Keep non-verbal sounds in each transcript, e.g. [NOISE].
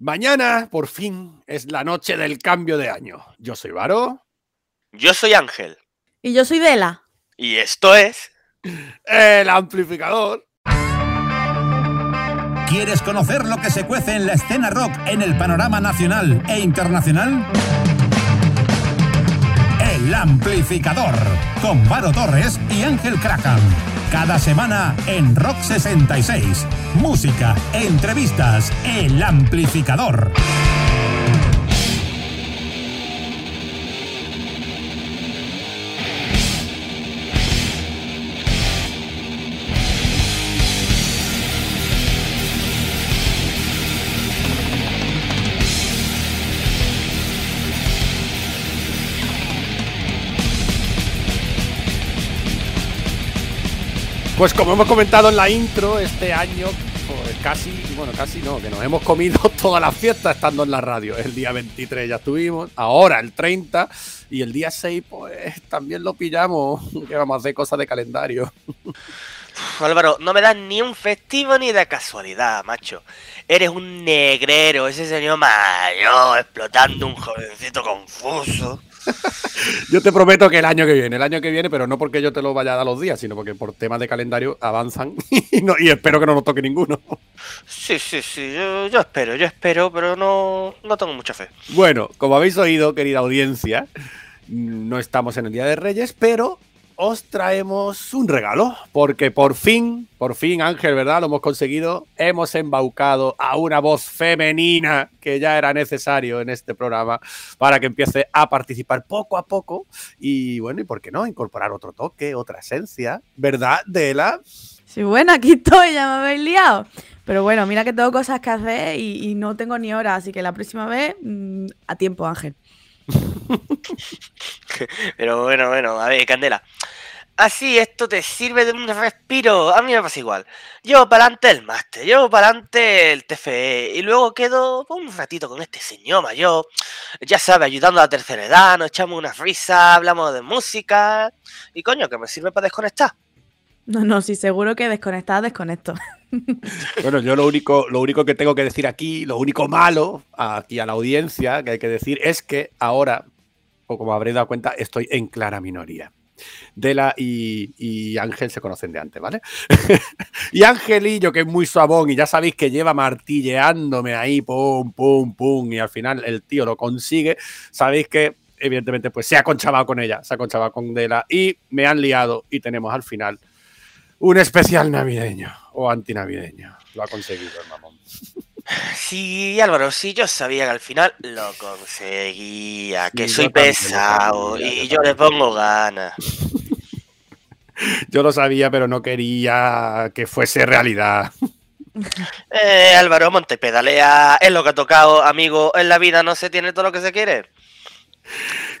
Mañana, por fin, es la noche del cambio de año. Yo soy Varo. Yo soy Ángel. Y yo soy Dela. Y esto es. El amplificador. ¿Quieres conocer lo que se cuece en la escena rock en el panorama nacional e internacional? El amplificador. Con Varo Torres y Ángel Krakan. Cada semana en Rock 66. Música, entrevistas, el amplificador. Pues como hemos comentado en la intro, este año pues casi, bueno, casi no, que nos hemos comido [LAUGHS] toda la fiesta estando en la radio. El día 23 ya estuvimos, ahora el 30 y el día 6 pues también lo pillamos, [LAUGHS] que vamos a hacer cosas de calendario. Álvaro, no me das ni un festivo ni de casualidad, macho. Eres un negrero, ese señor mayor, explotando un jovencito confuso. [LAUGHS] yo te prometo que el año que viene, el año que viene, pero no porque yo te lo vaya a dar los días, sino porque por temas de calendario avanzan [LAUGHS] y, no, y espero que no nos toque ninguno. Sí, sí, sí, yo, yo espero, yo espero, pero no, no tengo mucha fe. Bueno, como habéis oído, querida audiencia, no estamos en el Día de Reyes, pero os traemos un regalo, porque por fin, por fin Ángel, ¿verdad? Lo hemos conseguido, hemos embaucado a una voz femenina que ya era necesario en este programa para que empiece a participar poco a poco y bueno, ¿y por qué no? Incorporar otro toque, otra esencia, ¿verdad, Dela? Sí, bueno, aquí estoy, ya me habéis liado. Pero bueno, mira que tengo cosas que hacer y, no tengo ni hora, así que la próxima vez mmm, a tiempo, Ángel. [LAUGHS] Pero bueno, bueno, a ver, Candela. Así esto te sirve de un respiro. A mí me pasa igual. Llevo para adelante el máster, llevo para adelante el TFE y luego quedo un ratito con este señor mayor. Ya sabes, ayudando a la tercera edad, nos echamos una risa, hablamos de música y coño, que me sirve para desconectar. No, no, sí, seguro que desconectar, desconecto. [LAUGHS] [LAUGHS] Bueno, yo lo único, lo único que tengo que decir aquí, lo único malo aquí a la audiencia que hay que decir es que ahora, o como habréis dado cuenta, estoy en clara minoría. Dela y, y, Ángel se conocen de antes, ¿vale? [LAUGHS] y Angelillo, que es muy suavón y ya sabéis que lleva martilleándome ahí, pum, pum, pum, y al final el tío lo consigue, sabéis que evidentemente pues se ha conchabado con ella, se ha conchabado con Dela y me han liado y tenemos al final un especial navideño o antinavideño. Lo ha conseguido el mamón. Sí, Álvaro, sí, yo sabía que al final lo conseguía, que sí, soy pesado sabía, y yo, yo le pongo ganas. [LAUGHS] yo lo sabía, pero no quería que fuese realidad. [LAUGHS] Eh, Álvaro, monte pedalea, es lo que ha tocado, amigo, en la vida no se tiene todo lo que se quiere.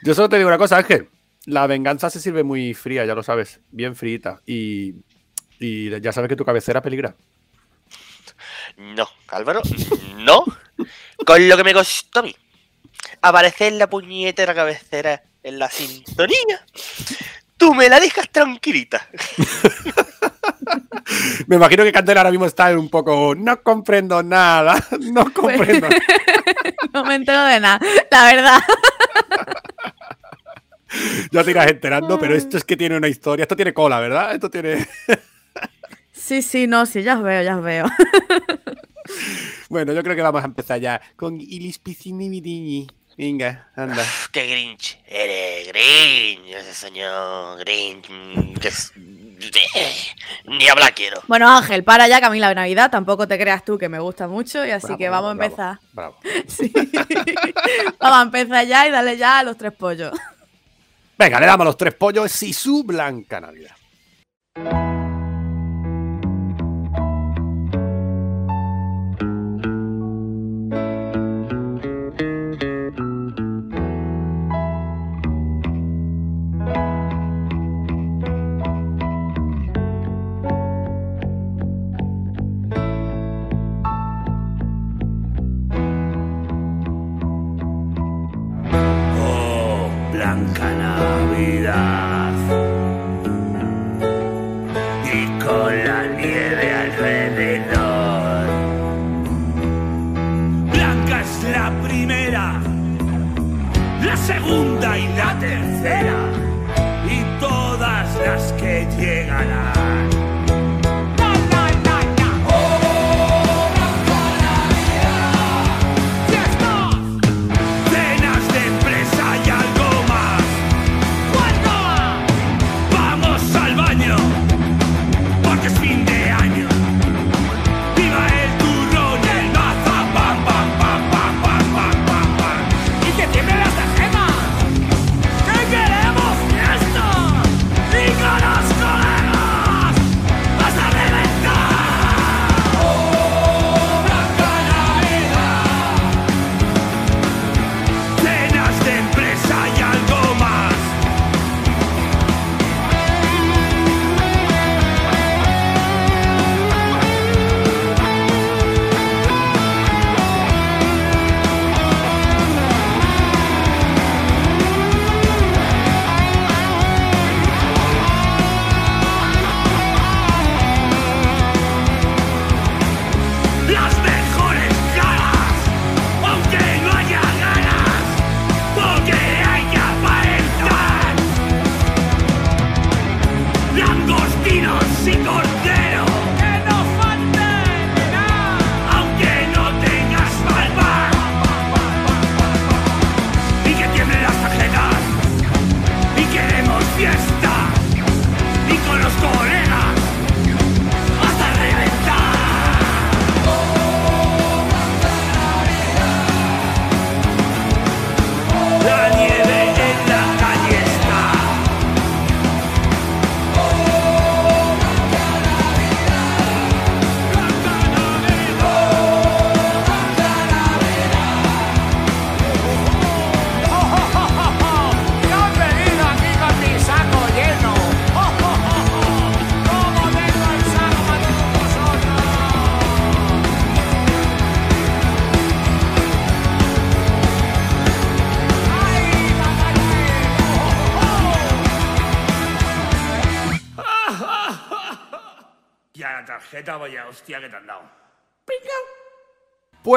Yo solo te digo una cosa, Ángel. La venganza se sirve muy fría, ya lo sabes, bien frita. Y y ya sabes que tu cabecera peligra. No, Álvaro, no. Con lo que me costó a mí aparecer la puñetera cabecera en la sintonía, tú me la dejas tranquilita. [LAUGHS] me imagino que Candela ahora mismo está un poco. No comprendo nada. No comprendo. [LAUGHS] no me entero de nada, la verdad. [LAUGHS] ya te irás enterando, pero esto es que tiene una historia. Esto tiene cola, ¿verdad? Esto tiene. Sí, sí, no, sí, ya os veo, ya os veo. [LAUGHS] bueno, yo creo que vamos a empezar ya con Ilis Piscinibidini. Venga, anda. Uf, ¡Qué Grinch! Eres Grinch, ese señor Grinch. [LAUGHS] Ni hablar quiero. Bueno, Ángel, para ya que a mí la Navidad tampoco te creas tú que me gusta mucho y así Bravo, que vamos bravo, a empezar. Bravo. [LAUGHS] Sí. vamos a empezar ya y dale ya a los tres pollos. Venga, le damos los tres pollos y su blanca Navidad.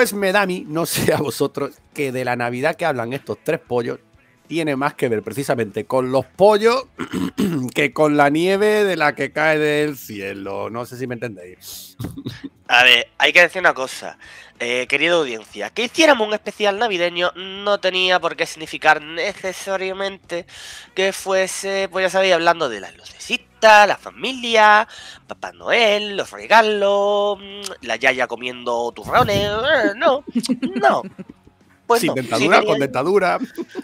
Pues me da a mí, no sé a vosotros, que de la Navidad que hablan estos tres pollos tiene más que ver precisamente con los pollos [CLEARS THROAT] que con la nieve de la que cae del cielo. No sé si me entendéis. A ver, hay que decir una cosa, eh, querida audiencia, que hiciéramos un especial navideño no tenía por qué significar necesariamente que fuese, pues ya sabéis, hablando de las lucecitas, la familia, Papá Noel, los regalos, mm, la yaya comiendo turrones, eh, no, no. [LAUGHS] Pues sin dentadura, sí con dentadura.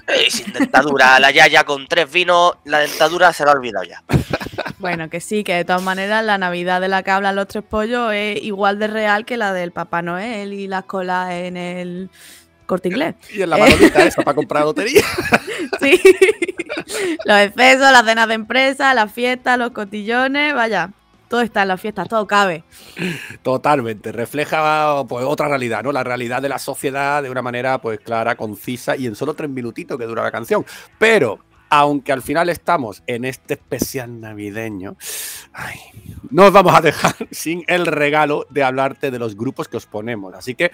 eh, sin dentadura, [LAUGHS] la yaya con tres vinos, la dentadura se la ha olvidado ya. Bueno, que sí, que de todas maneras la Navidad de la que hablan los tres pollos es igual de real que la del Papá Noel y las colas en el corte inglés. Y en la manolita esa para comprar lotería. [LAUGHS] Sí. los excesos, las cenas de empresa, las fiestas, los cotillones, vaya, todo está en las fiestas, todo cabe. Totalmente. Refleja pues, otra realidad, ¿no? La realidad de la sociedad de una manera pues clara, concisa y en solo tres minutitos que dura la canción. Pero, aunque al final estamos en este especial navideño, ay, no os vamos a dejar [LAUGHS] sin el regalo de hablarte de los grupos que os ponemos. Así que,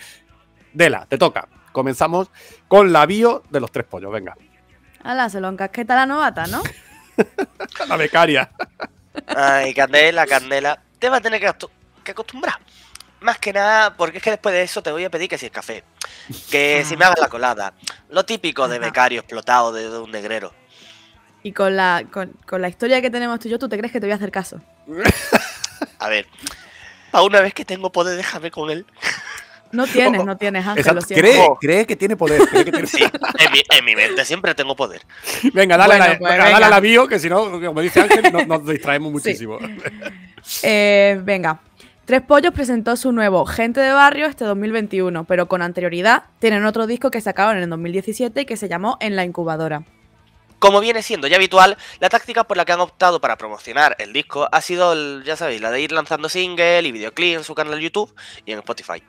Dela, te toca. Comenzamos con la bio de los tres pollos. Venga, Ala, se lo encasqueta la novata, ¿no? [LAUGHS] la becaria. Ay, Candela, Candela. Te vas a tener que, acostumbrar. Más que nada, porque es que después de eso te voy a pedir que si es café. Que si me hagas la colada. Lo típico de becario explotado de, de un negrero. Y con la, con, con la historia que tenemos tú y yo, ¿tú te crees que te voy a hacer caso? [LAUGHS] A ver. A una vez que tengo poder, déjame con él. No tienes, no tienes, Ángel, lo Exacto, siento. cree, cree que tiene poder. cree que tiene- [LAUGHS] Sí, en mi, en mi mente siempre tengo poder. [LAUGHS] Venga, dale, a la- Bueno, pues venga, dale venga. a la bio, que si no, como dice Ángel, no- nos distraemos muchísimo. [LAUGHS] Eh, venga. Tres Pollos presentó su nuevo Gente de Barrio este 2021, pero con anterioridad tienen otro disco que sacaron en el 2017 y que se llamó En la Incubadora. Como viene siendo ya habitual, la táctica por la que han optado para promocionar el disco ha sido, el- ya sabéis, la de ir lanzando single y videoclip en su canal de YouTube y en Spotify.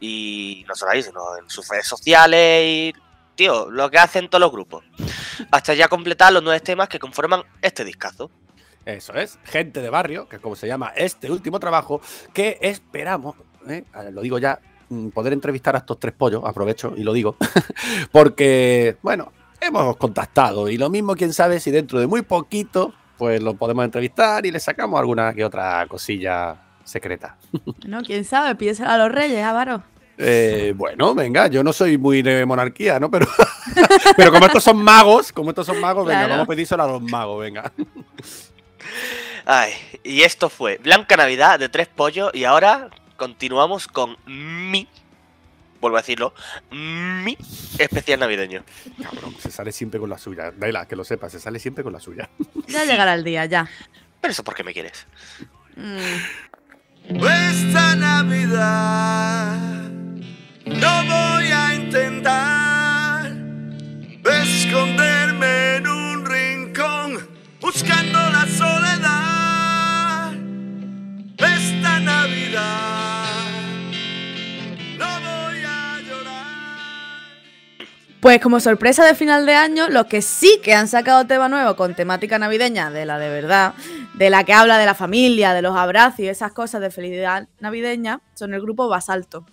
Y no solo ahí, sino en sus redes sociales y, tío, lo que hacen todos los grupos. Hasta ya completar los nueve temas que conforman este discazo. Eso es, gente de barrio, que es como se llama este último trabajo, que esperamos, ¿eh? Lo digo ya, mm, poder entrevistar a estos tres pollos, aprovecho y lo digo, [LAUGHS] porque, bueno, hemos contactado y lo mismo, quién sabe si dentro de muy poquito, pues lo podemos entrevistar y le sacamos alguna que otra cosilla secreta. ¿No? ¿Quién sabe? Pídesela a los reyes, Ávaro. Eh, bueno, venga, yo no soy muy de monarquía, ¿no? Pero, [LAUGHS] pero como estos son magos, como estos son magos, venga, Claro. vamos a pedírselo a los magos, venga. Ay, y esto fue Blanca Navidad de Tres Pollos y ahora continuamos con mi, vuelvo a decirlo, mi especial navideño. Cabrón, se sale siempre con la suya. Daila, que lo sepas, se sale siempre con la suya. Ya llegará el día, ya. Pero eso porque me quieres. Mm. Esta Navidad no voy a intentar esconderme en un rincón buscando la soledad. Esta Navidad no voy a llorar. Pues como sorpresa de final de año, los que sí que han sacado tema nuevo con temática navideña, de la de verdad, de la que habla de la familia, de los abrazos y esas cosas de felicidad navideña, son el grupo Basalto.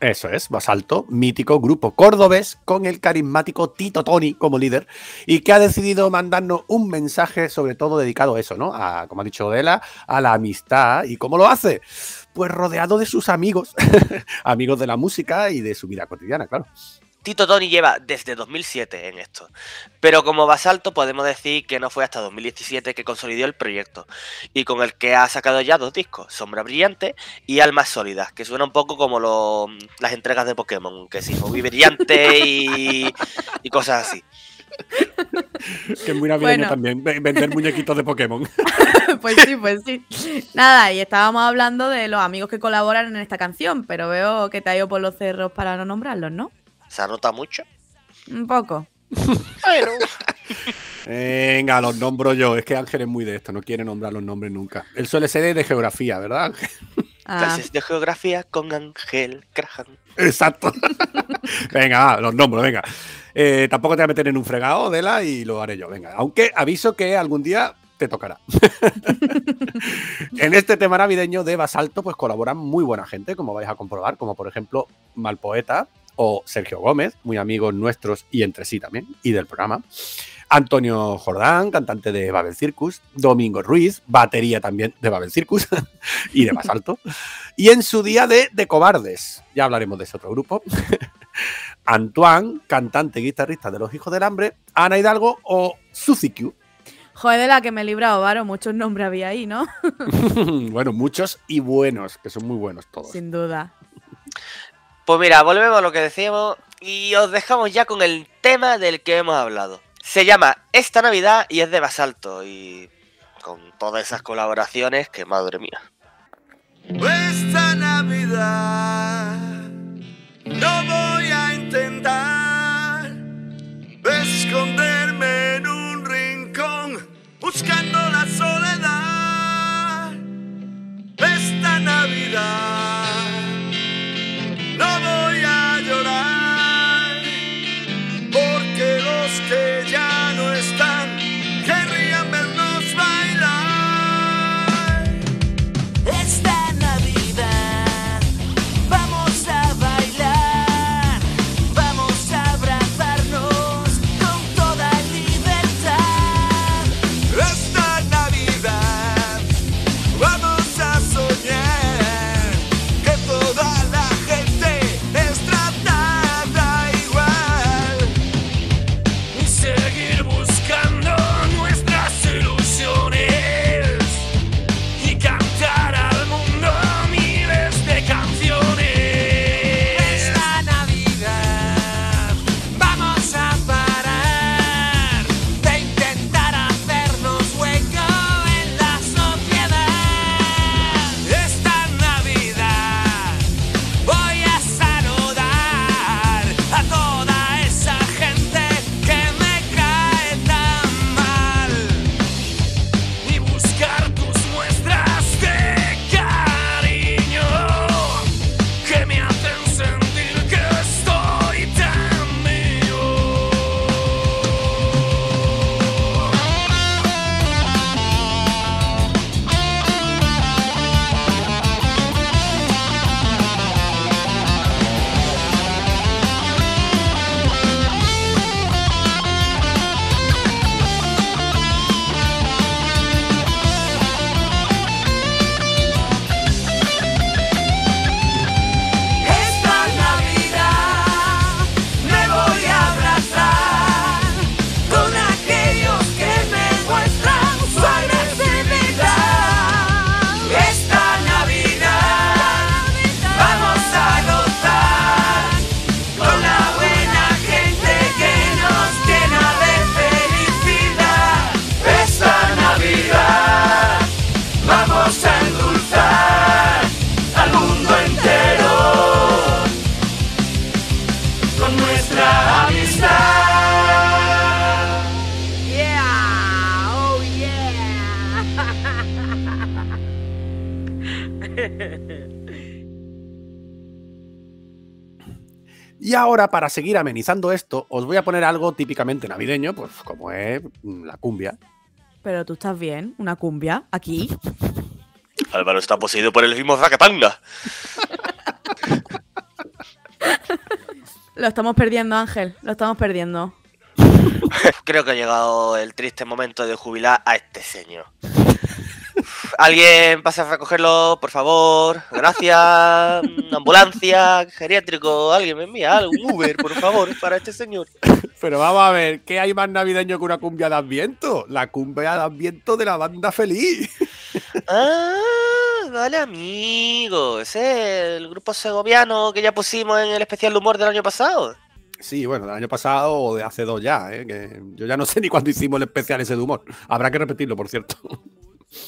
Eso es, Basalto, mítico grupo cordobés con el carismático Tito Toni como líder y que ha decidido mandarnos un mensaje sobre todo dedicado a eso, ¿no? A, como ha dicho Dela, a la amistad. ¿Y cómo lo hace? Pues rodeado de sus amigos, [LAUGHS] amigos de la música y de su vida cotidiana, claro. Tito Tony lleva desde 2007 en esto, pero como basalto podemos decir que no fue hasta 2017 que consolidó el proyecto y con el que ha sacado ya dos discos, Sombra Brillante y Almas Sólidas, que suena un poco como lo- las entregas de Pokémon, que sí, Movie Brillante y, [LAUGHS] y cosas así. Que es muy navideño Bueno. también, ve- vender muñequitos de Pokémon. [LAUGHS] pues sí, pues sí. Nada, y estábamos hablando de los amigos que colaboran en esta canción, pero veo que te ha ido por los cerros para no nombrarlos, ¿no? Se anota mucho. Un poco. Bueno, [LAUGHS] Venga, los nombro yo. Es que Ángel es muy de esto, no quiere nombrar los nombres nunca. Él suele ser de geografía, ¿verdad? Ángel? Ah, clases de geografía con Ángel Crahan. Exacto. [LAUGHS] venga, va, los nombro, venga. Eh, tampoco te voy a meter en un fregado, Dela, y lo haré yo, venga. Aunque aviso que algún día te tocará. [LAUGHS] en este tema navideño de Basalto, pues colaboran muy buena gente, como vais a comprobar, como por ejemplo Malpoeta o Sergio Gómez, muy amigos nuestros y entre sí también, y del programa. Antonio Jordán, cantante de Babel Circus, Domingo Ruiz, batería también de Babel Circus [LAUGHS] y de Basalto, y en su día de, de Cobardes, ya hablaremos de ese otro grupo, [LAUGHS] Antoine, cantante y guitarrista de Los Hijos del Hambre, Ana Hidalgo o Suzy Q. Joder, de la que me he librado, Varo. Muchos nombres había ahí, ¿no? [LAUGHS] bueno, muchos y buenos, que son muy buenos todos. Sin duda. Pues mira, volvemos a lo que decíamos y os dejamos ya con el tema del que hemos hablado. Se llama Esta Navidad y es de Basalto y con todas esas colaboraciones que madre mía. Esta Navidad Y ahora, para seguir amenizando esto, os voy a poner algo típicamente navideño, pues como es la cumbia. Pero tú estás bien, una cumbia, aquí. Álvaro está poseído por el mismo Zacatanga. Lo estamos perdiendo, Ángel, lo estamos perdiendo. Creo que ha llegado el triste momento de jubilar a este señor. Alguien pasa a recogerlo, por favor. Gracias. Una [LAUGHS] ambulancia, geriátrico. Alguien me envía algo, un Uber, por favor, para este señor. [LAUGHS] Pero vamos a ver, ¿qué hay más navideño que una cumbia de Adviento? La cumbia de Adviento de la banda feliz. [LAUGHS] Ah, vale, amigo. Ese es el grupo segoviano que ya pusimos en el especial de humor del año pasado. Sí, bueno, del año pasado o de hace dos ya, ¿eh? que yo ya no sé ni cuándo hicimos el especial ese de humor. Habrá que repetirlo, por cierto.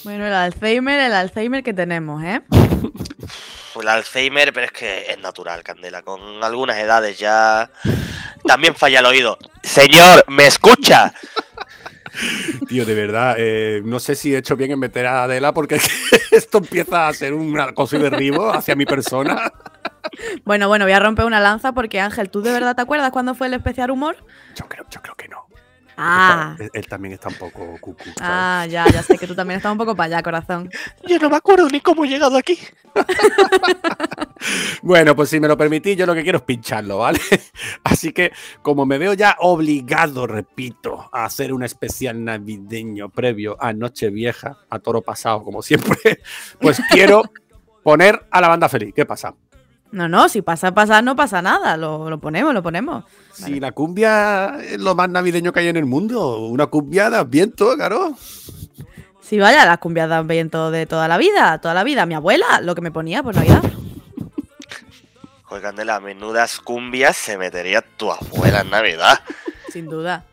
Bueno, el Alzheimer, el Alzheimer que tenemos, ¿eh? Pues el Alzheimer, pero es que es natural, Candela. Con algunas edades ya también falla el oído. Señor, ¿me escucha? [LAUGHS] Tío, de verdad, eh, no sé si he hecho bien en meter a Adela porque es que [LAUGHS] esto empieza a ser un acoso y derribo hacia mi persona. Bueno, bueno, voy a romper una lanza porque Ángel, ¿tú de verdad te acuerdas cuándo fue el especial humor? Yo creo, yo creo que no. Ah, Él, él también está un poco cucu. ¿sabes? ah, ya, ya sé que tú también estás un poco para allá, corazón. [LAUGHS] Yo no me acuerdo ni cómo he llegado aquí. [LAUGHS] Bueno, pues si me lo permitís, yo lo que quiero es pincharlo, ¿vale? [LAUGHS] Así que, como me veo ya obligado, repito, a hacer un especial navideño previo a Nochevieja, a toro pasado, como siempre, pues quiero poner a la banda feliz. ¿Qué pasa? No, no, si pasa, pasa, no pasa nada. Lo, lo ponemos, lo ponemos. Si la cumbia es lo más navideño que hay en el mundo, una cumbia de Adviento, claro. Si vaya, las cumbias dan viento de toda la vida, toda la vida. Mi abuela, lo que me ponía por Navidad. Joder, Candela, menudas cumbias se metería tu abuela en Navidad. Sin duda.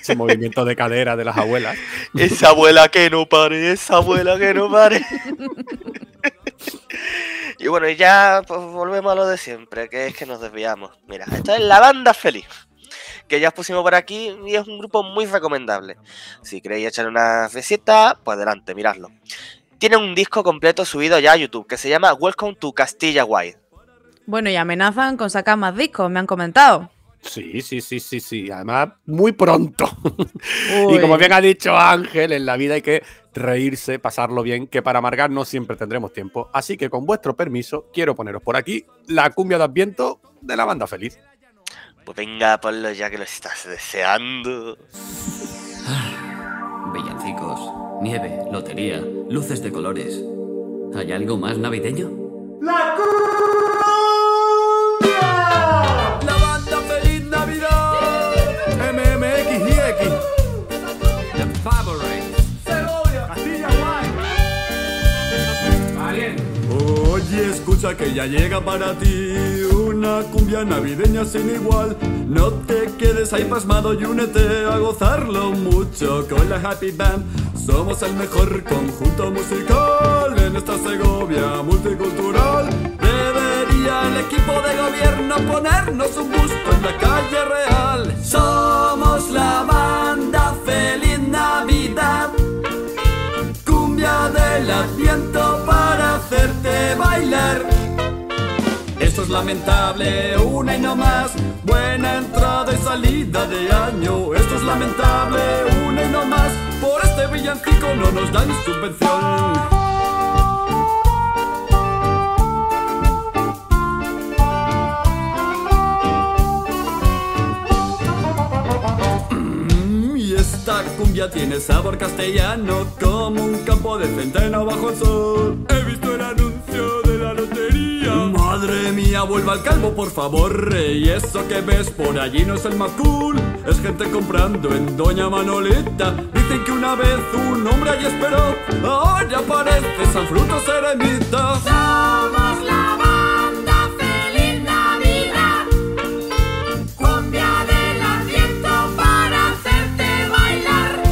Ese movimiento de cadera de las abuelas. Esa abuela que no pare, esa abuela que no pare. [LAUGHS] y bueno, y ya pues, volvemos a lo de siempre, que es que nos desviamos. Mira, esta es la banda feliz. Que ya os pusimos por aquí y es un grupo muy recomendable. Si queréis echar una receta, pues adelante, miradlo. Tiene un disco completo subido ya a YouTube que se llama Welcome to Castilla White. Bueno, y amenazan con sacar más discos, me han comentado. Sí, sí, sí, sí, sí. Además, muy pronto. [LAUGHS] Y como bien ha dicho Ángel, en la vida hay que reírse, pasarlo bien, que para amargar no siempre tendremos tiempo. Así que con vuestro permiso, quiero poneros por aquí la cumbia de Adviento de la banda feliz. Pues venga, ponlo ya que lo estás deseando. Villancicos, nieve, lotería, luces de colores. ¿Hay algo más navideño? La que ya llega para ti una cumbia navideña sin igual. No te quedes ahí pasmado y únete a gozarlo mucho con la Happy Band. Somos el mejor conjunto musical en esta Segovia multicultural. Debería el equipo de gobierno ponernos un busto en la calle real. Somos la banda Feliz Navidad. Cumbia del adviento hacerte bailar. Esto es lamentable, una y no más. Buena entrada y salida de año. Esto es lamentable, una y no más. Por este villancico no nos dan subvención. Mm, esta cumbia tiene sabor castellano Como un campo de centeno bajo el sol He visto Madre mía, vuelva al calvo por favor Y eso que ves por allí no es el más cool Es gente comprando en Doña Manolita Dicen que una vez un hombre allí esperó Ahora parece San Fruto Seremita Somos la banda Feliz Navidad. Cumbia del asiento para hacerte bailar.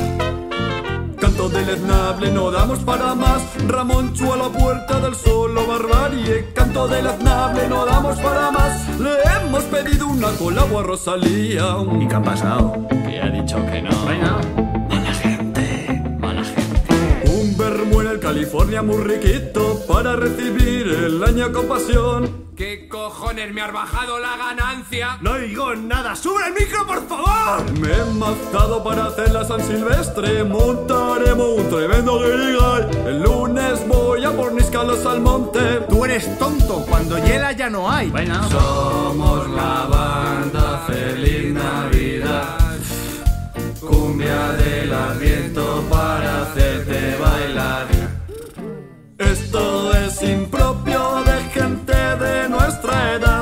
Canto deleznable, no damos para más. Ramón Chu a la puerta del solo barbarie. Canto deleznable, no damos para más. Le hemos pedido una colagua a Rosalía. ¿Y qué ha pasado? Que ha dicho que no. Venga. Muere el California muy riquito para recibir el año con pasión. ¿Qué cojones me has bajado la ganancia? No oigo nada. ¡Sube el micro, por favor! Me he mazado para hacer la San Silvestre, montaremos un tremendo guirigay. El lunes voy a por Níscalos al monte. Tú eres tonto. Cuando hiela ya no hay. Bueno, Somos la banda Feliz Navidad. Cumbia del Adviento para hacerte bailar. Esto es impropio de gente de nuestra edad.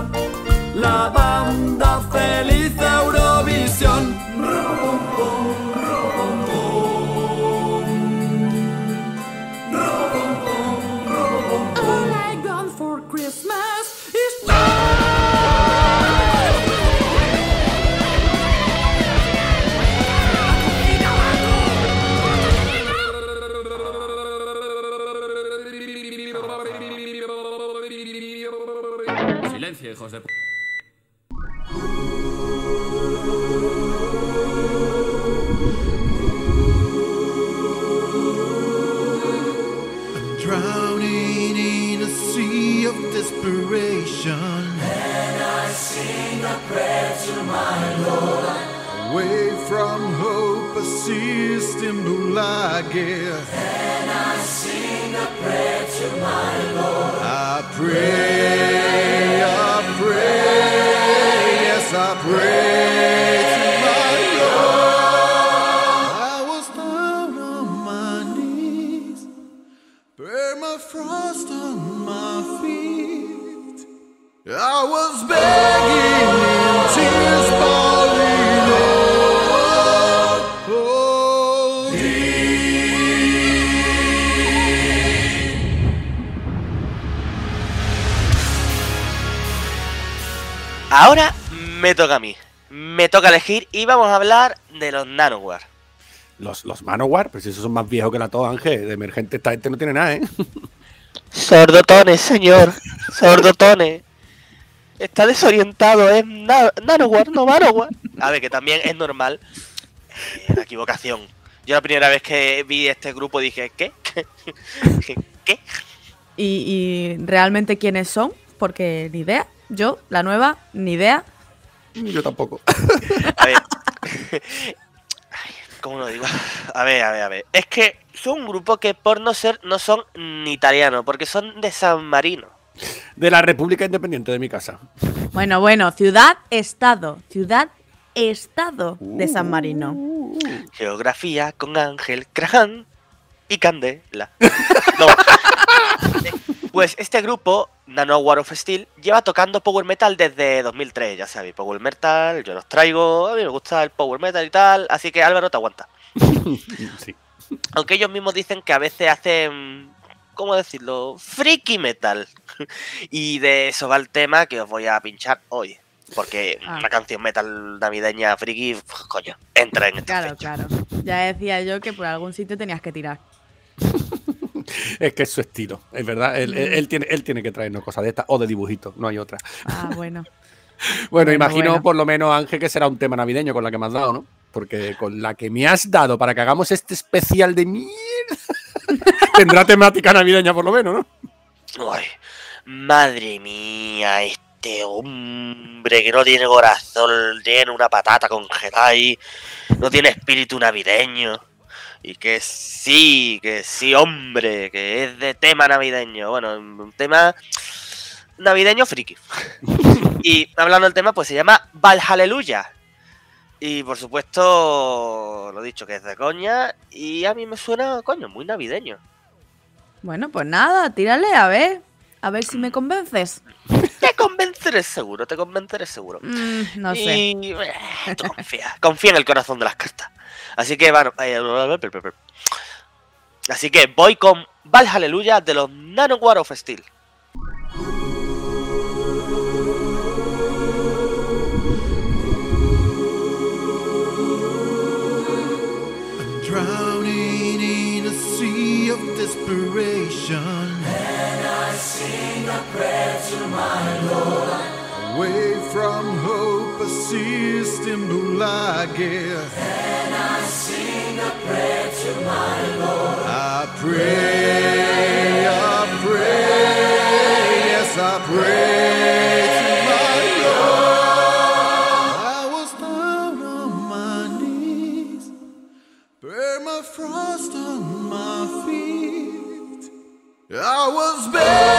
Me toca a mí. Me toca elegir y vamos a hablar de los nanoware. Los, los Manowar, pero si esos son más viejos que la todo, Ángel. De emergente esta gente no tiene nada, ¿eh? [LAUGHS] Sordotones, señor. Sordotones. Está desorientado, es na- nanoware, no manoware. A ver, que también es normal. eh, la equivocación. Yo la primera vez que vi este grupo dije, ¿qué? [LAUGHS] ¿Qué? ¿Y, y realmente quiénes son? Porque ni idea. Yo, la nueva, ni idea. Yo tampoco. [LAUGHS] A ver. Ay, ¿Cómo lo digo? A ver, a ver, a ver. Es que son un grupo que por no ser no son ni italianos, porque son de San Marino. De la República Independiente de mi casa. Bueno, bueno, ciudad-estado. Ciudad-estado de San Marino. Geografía con Ángel Craján y Candela. [LAUGHS] No. Pues este grupo, Nano War of Steel, lleva tocando Power Metal desde 2003, ya sabéis, Power Metal, yo los traigo, a mí me gusta el Power Metal y tal, así que Álvaro te aguanta. [LAUGHS] Sí. Aunque ellos mismos dicen que a veces hacen, ¿cómo decirlo? Freaky Metal. [LAUGHS] Y de eso va el tema que os voy a pinchar hoy. Porque Ah. una canción metal navideña friki, coño, entra en esta Claro, fecha. claro. Ya decía yo que por algún sitio tenías que tirar. [LAUGHS] [LAUGHS] Es que es su estilo, es verdad. Él, él- él tiene, él tiene que traernos cosas de estas o de dibujitos, no hay otra. Ah, [LAUGHS] bueno. Bueno, Bueno, imagino bueno. por lo menos, Ángel, que será un tema navideño con la que me has dado, ¿no? Porque con la que me has dado para que hagamos este especial de mierda, [LAUGHS] tendrá temática navideña por lo menos, ¿no? Ay, madre mía, este hombre que no tiene corazón, tiene una patata congelada ahí, no tiene espíritu navideño. Y que sí, que sí, hombre, que es de tema navideño. Bueno, un tema navideño friki. [LAUGHS] y hablando del tema, pues se llama Valhaleluya. Y por supuesto, lo dicho, que es de coña. Y a mí me suena, coño, muy navideño. Bueno, pues nada, tírale a ver. A ver si me convences. Te convenceré seguro, te convenceré seguro. Mm, no sé. Y eh, tú confía, confía en el corazón de las cartas. Así que bueno, eh, así que voy con Valhaleluya de los Nanowar of Steel. to my Lord. Away from hope, a system blue light, guess. And I sing a prayer to my Lord. I pray, I pray, yes, I pray. Permafrost on my feet. I was bare.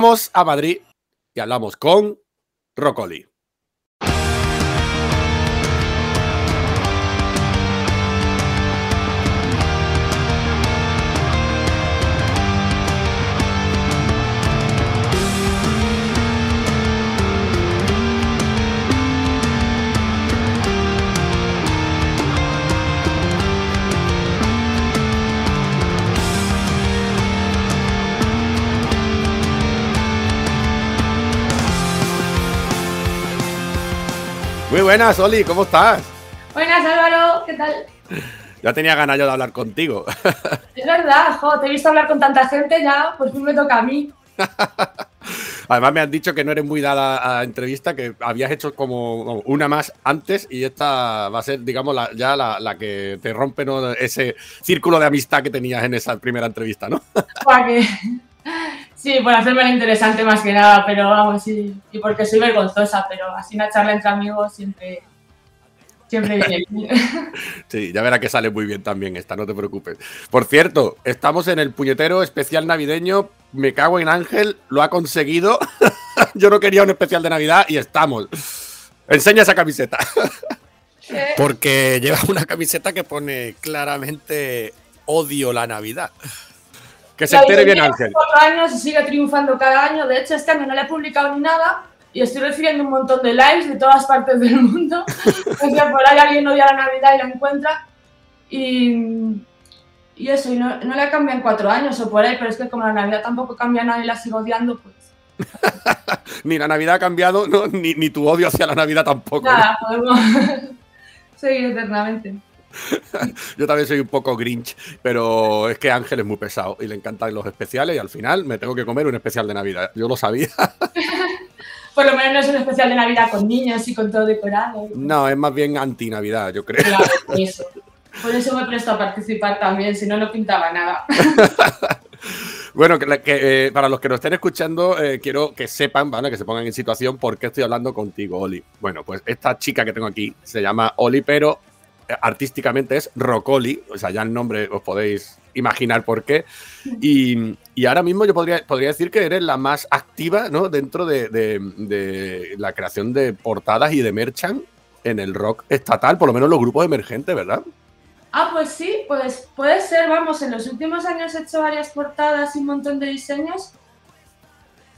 Llamamos a Madrid y hablamos con Rocoli. Muy buenas, Oli, ¿cómo estás? Buenas Álvaro, ¿qué tal? Ya tenía ganas yo de hablar contigo. [LAUGHS] Es verdad, jo, te he visto hablar con tanta gente ya, fin me toca a mí. [LAUGHS] Además me han dicho que no eres muy dada a entrevista, que habías hecho como una más antes y esta va a ser, digamos, la- ya la, la que te rompe ¿no? ese círculo de amistad que tenías en esa primera entrevista, ¿no? Para que... [LAUGHS] Sí, por hacerme la interesante más que nada, pero vamos, sí. Y porque soy vergonzosa, pero así una charla entre amigos siempre, siempre viene bien. [LAUGHS] Sí, ya verás que sale muy bien también esta, no te preocupes. Por cierto, estamos en el puñetero especial navideño. Me cago en Ángel, lo ha conseguido. [LAUGHS] Yo no quería un especial de Navidad y estamos. Enseña esa camiseta. Porque lleva una camiseta que pone claramente odio la Navidad. Que se entere bien Ángel. cuatro años y sigue triunfando cada año. De hecho, este año no le he publicado ni nada y estoy recibiendo un montón de likes de todas partes del mundo. [LAUGHS] o sea, por ahí alguien odia la Navidad y la encuentra. Y, y eso, y no, no la cambia en cuatro años o por ahí, pero es que como la Navidad tampoco cambia nada y la sigo odiando, pues [LAUGHS] Ni la Navidad ha cambiado, no, ni, ni tu odio hacia la Navidad tampoco. ¿no? nada, podemos [LAUGHS] seguir eternamente. [LAUGHS] Yo también soy un poco grinch, pero es que Ángel es muy pesado y le encantan los especiales y al final me tengo que comer un especial de Navidad. Yo lo sabía. [LAUGHS] Por lo menos no es un especial de Navidad con niños y con todo decorado. No, es más bien anti-Navidad, yo creo. Claro, [LAUGHS] por eso. Por eso me presto a participar también, si no, no pintaba nada. Bueno, que, eh, para los que nos estén escuchando, eh, quiero que sepan, ¿vale? Que se pongan en situación por qué estoy hablando contigo, Oli. Bueno, pues esta chica que tengo aquí se llama Oli, pero artísticamente es Rocoli. O sea, ya el nombre os podéis imaginar por qué. Y, y ahora mismo yo podría, podría decir que eres la más activa, ¿no? Dentro de, de- la creación de portadas y de merchant en el rock estatal, por lo menos los grupos emergentes, ¿verdad? Ah, pues sí, pues puede ser, vamos, en los últimos años he hecho varias portadas y un montón de diseños.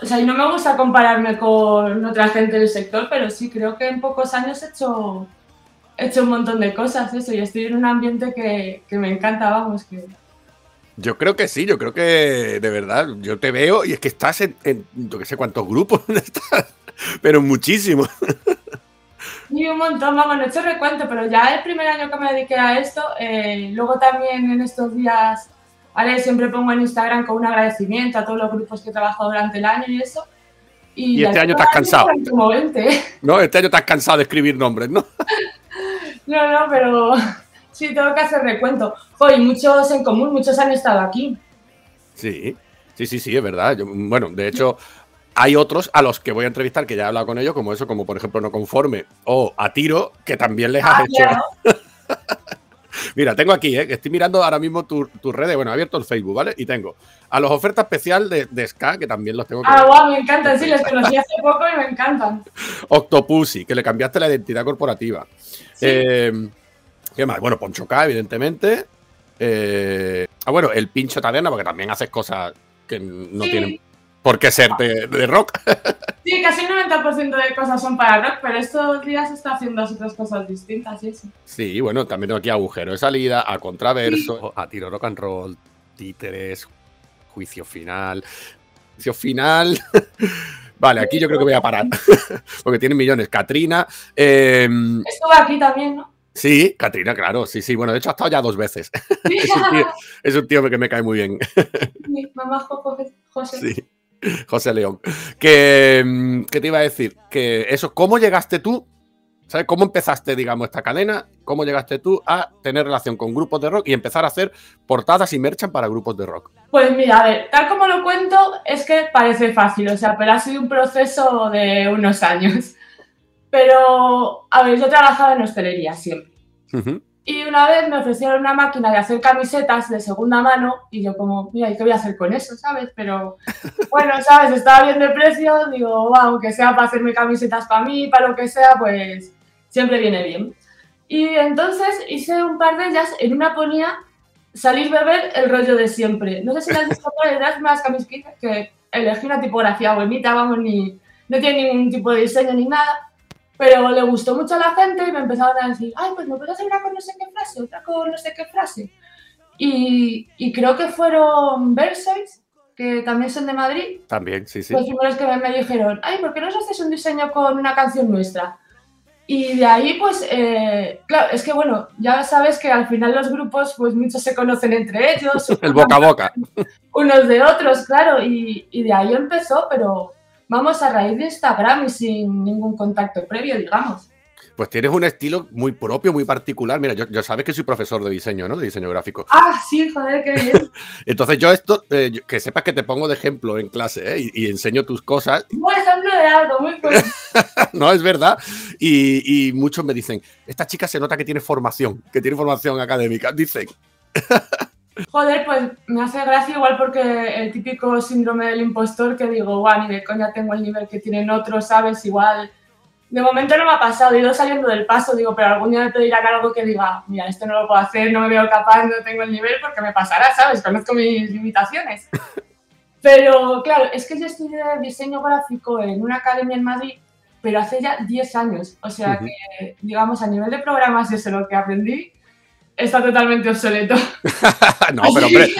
O sea, y no me gusta compararme con otra gente del sector, pero sí creo que en pocos años he hecho, he hecho un montón de cosas, eso, y estoy en un ambiente que, que me encanta, vamos, que Yo creo que sí, yo creo que de verdad, yo te veo y es que estás en, en yo que sé cuántos grupos [LAUGHS] estás, pero muchísimos. Y un montón, vamos, no he hecho recuento, pero ya el primer año que me dediqué a esto, eh, luego también en estos días, ¿vale? Siempre pongo en Instagram con un agradecimiento a todos los grupos que he trabajado durante el año y eso. Y este año has cansado. Como 20. No, este año has cansado de escribir nombres, ¿no? [LAUGHS] No, no, pero sí, tengo que hacer recuento. Joder, y muchos en común, muchos han estado aquí. Sí, sí, sí, sí, es verdad. Yo- bueno, de hecho, hay otros a los que voy a entrevistar que ya he hablado con ellos, como eso, como por ejemplo No Conforme o A Tiro, que también les has Ah, hecho. [LAUGHS] [LAUGHS] Mira, tengo aquí, ¿eh? que estoy mirando ahora mismo tus tu redes. Bueno, he abierto el Facebook, ¿vale? Y tengo a los ofertas especial de, de Ska, que también los tengo que Ah, guau, me encantan, sí, los conocí hace poco y me encantan. [LAUGHS] Octopussy, que le cambiaste la identidad corporativa. Eh, ¿Qué más? Bueno, Poncho K, evidentemente. Eh, ah, bueno, el Pincho Taberna, porque también haces cosas que no Sí. tienen por qué ser de, de rock. [LAUGHS] Sí, casi un 90% de cosas son para rock, pero estos días está haciendo otras cosas distintas y eso. Sí, bueno, también tengo aquí agujero de salida, a contraverso, a tiro rock and roll, títeres, juicio final. Juicio final. [LAUGHS] vale, aquí yo creo que voy a parar. [LAUGHS] porque tienen millones. Katrina. eh, Estuve aquí también, ¿no? Sí, Katrina, claro, sí, sí. Bueno, de hecho ha estado ya dos veces. es, un tío, es un tío que me cae muy bien. Mi mamá José. José. Sí, [LAUGHS] José León. Que, mm, ¿Qué te iba a decir? Que eso, ¿cómo llegaste tú? ¿Sabes? ¿Cómo empezaste, digamos, esta cadena? ¿Cómo llegaste tú a tener relación con grupos de rock y empezar a hacer portadas y merchan para grupos de rock? Pues mira, a ver, tal como lo cuento, es que parece fácil, o sea, pero ha sido un proceso de unos años. Pero, a ver, yo trabajaba en hostelería siempre. Ujú. Y una vez me ofrecieron una máquina de hacer camisetas de segunda mano y yo como, mira, ¿y qué voy a hacer con eso, sabes? Pero [LAUGHS] bueno, sabes, estaba viendo el precio, digo, "Buah, aunque sea para hacerme camisetas para mí, para lo que sea, pues siempre viene bien. Y entonces hice un par de ellas, en una ponía salir beber el rollo de siempre. No sé si las visto por detrás, unas camisetas que elegí una tipografía bonita, vamos, ni, no tiene ningún tipo de diseño ni nada. Pero le gustó mucho a la gente y me empezaron a decir, ay, pues me puedes hacer una con no sé qué frase, otra con no sé qué frase. Y, y creo que fueron Versailles, que también son de Madrid, También, sí, sí. los primeros que me, dijeron, ay, ¿por qué no os haces un diseño con una canción nuestra? Y de ahí, pues, eh, claro, es que bueno, ya sabes que al final los grupos, pues muchos se conocen entre ellos, [LAUGHS] El boca a boca. unos de otros, claro, y, y de ahí empezó, pero vamos a raíz de Instagram y sin ningún contacto previo, digamos. Pues tienes un estilo muy propio, muy particular. Mira, yo, yo sabes que soy profesor de diseño, ¿no? De diseño gráfico. Ah, sí, joder, qué bien. [LAUGHS] Entonces yo esto, eh, que sepas que te pongo de ejemplo en clase ¿eh? y, y enseño tus cosas. Buen ejemplo de algo, muy [LAUGHS] bueno. no, es verdad. Y, y muchos me dicen, esta chica se nota que tiene formación, que tiene formación académica. Dicen, [LAUGHS] Joder, pues me hace gracia igual porque el típico síndrome del impostor que digo, guau, ni de coña tengo el nivel que tienen otros, ¿sabes? Igual. De momento no me ha pasado, he ido saliendo del paso, digo, pero algún día me pedirán algo que diga, mira, esto no lo puedo hacer, no me veo capaz, no tengo el nivel, porque me pasará, ¿sabes? Conozco mis limitaciones. [LAUGHS] Pero claro, es que yo estudié diseño gráfico en una academia en Madrid, pero hace ya 10 años. O sea Ujú. que, digamos, a nivel de programas, eso lo que aprendí está totalmente obsoleto. [LAUGHS] no, pero hombre,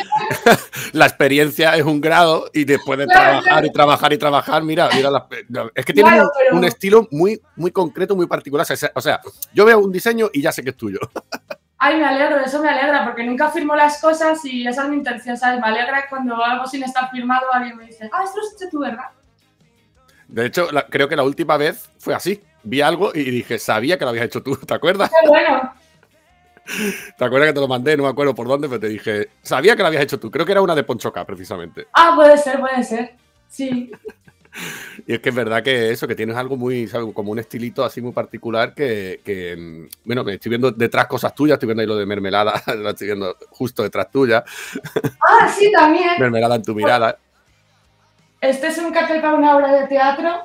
[LAUGHS] la experiencia es un grado y después de Claro, trabajar claro. y trabajar y trabajar, mira, mira, las- es que tiene Claro, un, pero- un estilo muy, muy concreto, muy particular. O sea, yo veo un diseño y ya sé que es tuyo. [LAUGHS] Ay, me alegro, eso me alegra, porque nunca firmo las cosas y esa es mi intención, ¿sabes? Me alegra cuando algo sin estar firmado alguien me dice, ah, esto lo has hecho tú, ¿verdad? De hecho, la- creo que la última vez fue así. Vi algo y dije, sabía que lo habías hecho tú, ¿te acuerdas? Qué bueno. [LAUGHS] ¿Te acuerdas que te lo mandé? No me acuerdo por dónde, pero te dije, sabía que lo habías hecho tú. Creo que era una de Ponchoca, precisamente. Ah, puede ser, puede ser. Sí. [LAUGHS] Y es que es verdad que eso, que tienes algo muy, ¿sabes? como un estilito así muy particular que, que, mm, bueno, me estoy viendo detrás cosas tuyas, estoy viendo ahí lo de mermelada, [LAUGHS] lo estoy viendo justo detrás tuya, Ah, sí, también. mermelada en tu mirada. Este es un cartel para una obra de teatro,